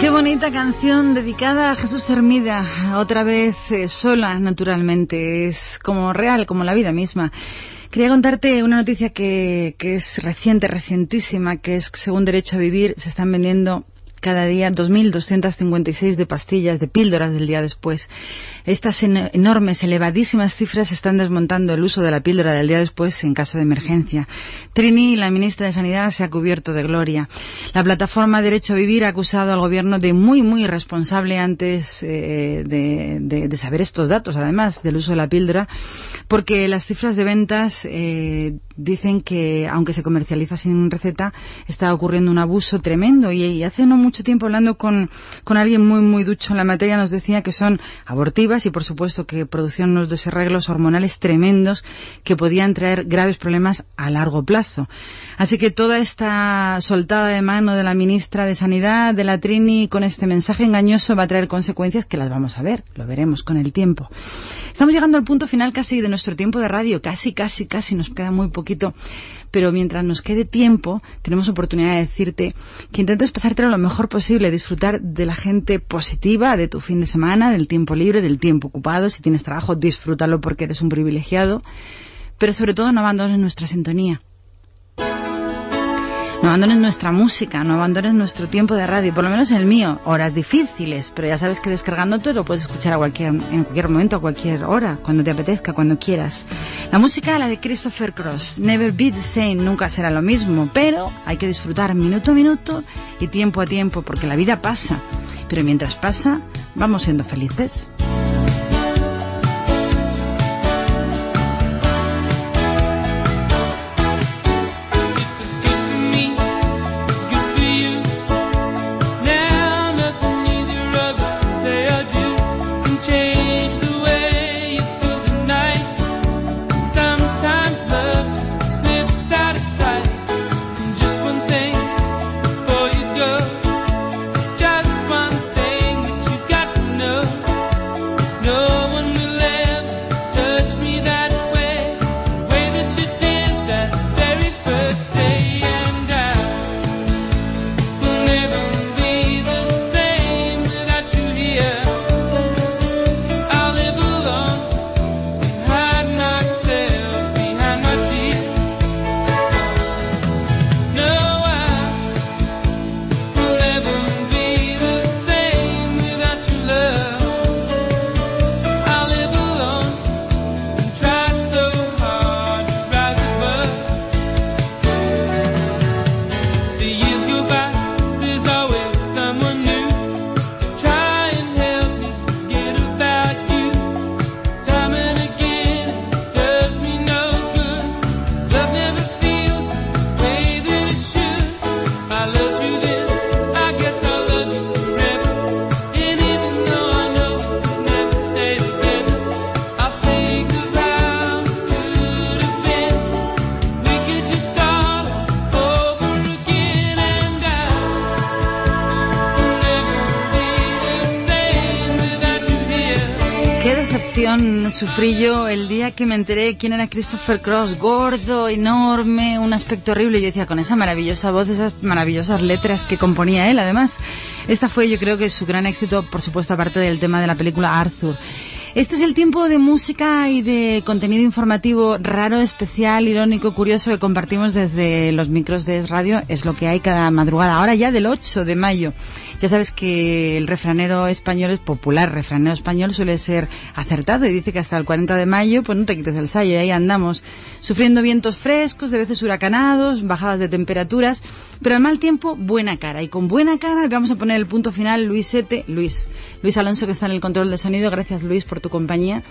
Qué bonita canción dedicada a Jesús Hermida, otra vez eh, sola, naturalmente, es como real, como la vida misma. Quería contarte una noticia que, que es reciente, recientísima, que es que según Derecho a Vivir se están vendiendo cada día 2.256 de pastillas, de píldoras del día después. Estas en- enormes, elevadísimas cifras están desmontando el uso de la píldora del día después en caso de emergencia. Trini, la ministra de Sanidad, se ha cubierto de gloria. La plataforma Derecho a Vivir ha acusado al gobierno de muy, muy irresponsable antes eh, de saber estos datos, además del uso de la píldora, porque las cifras de ventas eh, dicen que, aunque se comercializa sin receta, está ocurriendo un abuso tremendo. Y, hace no mucho tiempo, hablando con, con alguien muy, muy ducho en la materia, nos decía que son abortivas y, por supuesto, que producían unos desarreglos hormonales tremendos que podían traer graves problemas a largo plazo. Así que toda esta soltada de mano de la ministra de Sanidad, de la Trini, con este mensaje engañoso va a traer consecuencias que las vamos a ver, lo veremos con el tiempo. Estamos llegando al punto final casi de nuestro tiempo de radio, casi, casi, casi, nos queda muy poquito, pero mientras nos quede tiempo, tenemos oportunidad de decirte que intentes pasártelo lo mejor posible, disfrutar de la gente positiva, de tu fin de semana, del tiempo libre, del tiempo ocupado, si tienes trabajo, disfrútalo porque eres un privilegiado, pero sobre todo no abandones nuestra sintonía. No abandones nuestra música, no abandones nuestro tiempo de radio, por lo menos el mío. Horas difíciles, pero ya sabes que descargándote lo puedes escuchar a cualquier, en cualquier momento, a cualquier hora, cuando te apetezca, cuando quieras. La música, la de Christopher Cross. Never be the same, nunca será lo mismo, pero hay que disfrutar minuto a minuto y tiempo a tiempo, porque la vida pasa. Pero mientras pasa, vamos siendo felices. Sufrí yo el día que me enteré quién era Christopher Cross, gordo, enorme, un aspecto horrible. Yo decía, con esa maravillosa voz, esas maravillosas letras que componía él, además. Esta fue, yo creo que su gran éxito, por supuesto, aparte del tema de la película Arthur. Este es el tiempo de música y de contenido informativo raro, especial, irónico, curioso que compartimos desde los micros de radio. Es lo que hay cada madrugada. Ahora ya del 8 de mayo. Ya sabes que el refranero español es popular, refranero español suele ser acertado y dice que hasta el 40 de mayo, pues no te quites el sayo, y ahí andamos sufriendo vientos frescos, de veces huracanados, bajadas de temperaturas, pero al mal tiempo, buena cara. Y con buena cara vamos a poner el punto final, Luisete, Luis, Luis Alonso que está en el control de sonido. Gracias Luis por tu compañía.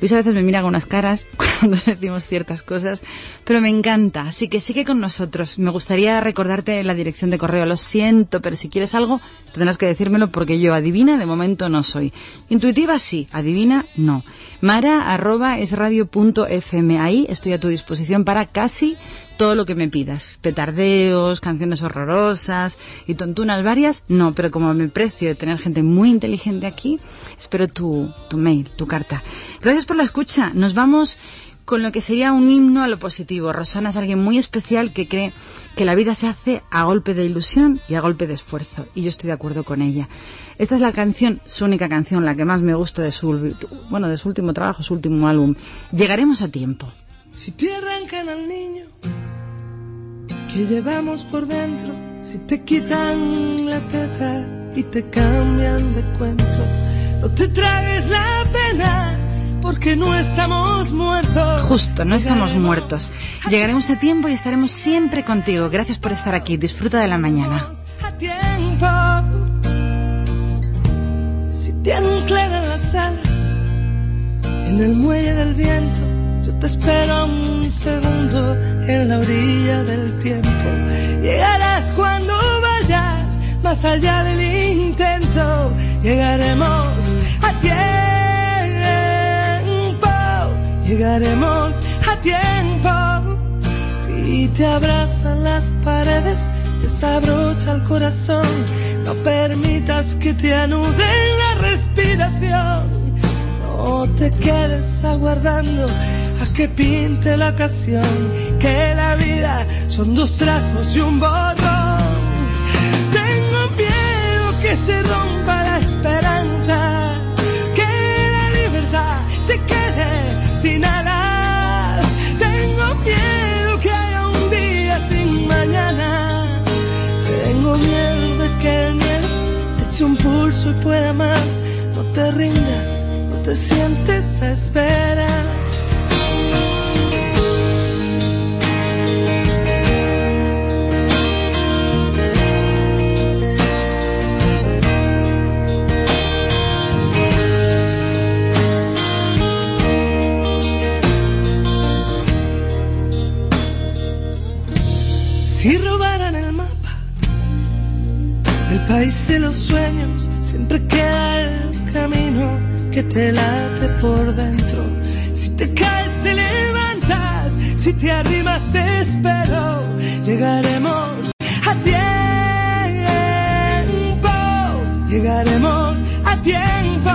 Luis a veces me mira con unas caras cuando decimos ciertas cosas, pero me encanta. Así que sigue con nosotros. Me gustaría recordarte la dirección de correo. Lo siento, pero si quieres algo, tendrás que decírmelo porque yo adivina de momento no soy. Intuitiva sí, adivina no. Mara arroba es radio punto fm. Ahí estoy a tu disposición para casi todo lo que me pidas. Petardeos, canciones horrorosas y tontunas varias, no, pero como me precio tener gente muy inteligente aquí, espero tu, tu mail, tu carta. Gracias por la escucha. Nos vamos con lo que sería un himno a lo positivo. Rosana es alguien muy especial que cree que la vida se hace a golpe de ilusión y a golpe de esfuerzo. Y yo estoy de acuerdo con ella. Esta es la canción, su única canción, la que más me gusta de su, bueno, de su último trabajo, su último álbum. Llegaremos a tiempo. Si te arrancan al niño que llevamos por dentro, si te quitan la teta y te cambian de cuento, no te tragues la pena porque no estamos muertos. Justo, no estamos muertos. Llegaremos a tiempo y estaremos siempre contigo. Gracias por estar aquí. Disfruta de la mañana. A tiempo. Si te anclan las alas en el muelle del viento, yo te espero un segundo en la orilla del tiempo. Llegarás cuando vayas más allá del intento. Llegaremos a tiempo. Llegaremos a tiempo. Si te abrazan las paredes, desabrocha el corazón. No permitas que te anuden la respiración. No te quedes aguardando a que pinte la ocasión. Que la vida son dos trazos y un borrón. Tengo miedo que se rompa la esperanza. Que la libertad se quede sin alas. Tengo miedo que haya un día sin mañana. Tengo miedo de que el miedo te eche un pulso y pueda más. No te rindas, te sientes a esperar. Si robaran el mapa del país de los sueños, siempre queda el camino que te late por dentro. Si te caes, te levantas. Si te arrimas, te espero. Llegaremos a tiempo. Llegaremos a tiempo.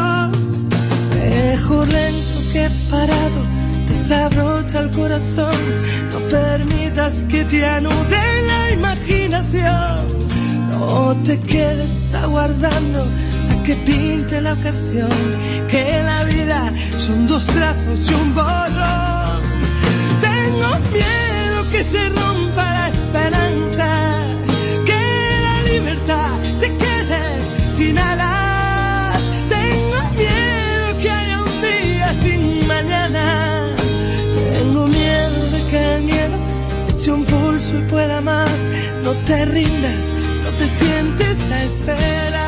Mejor lento que parado. Desabrocha el corazón. No permitas que te anude la imaginación. No te quedes aguardando que pinte la ocasión. Que la vida son dos trazos y un borrón. Tengo miedo que se rompa la esperanza. Que la libertad se quede sin alas. Tengo miedo que haya un día sin mañana. Tengo miedo de que el miedo eche un pulso y pueda más. No te rindas, no te sientes a esperar.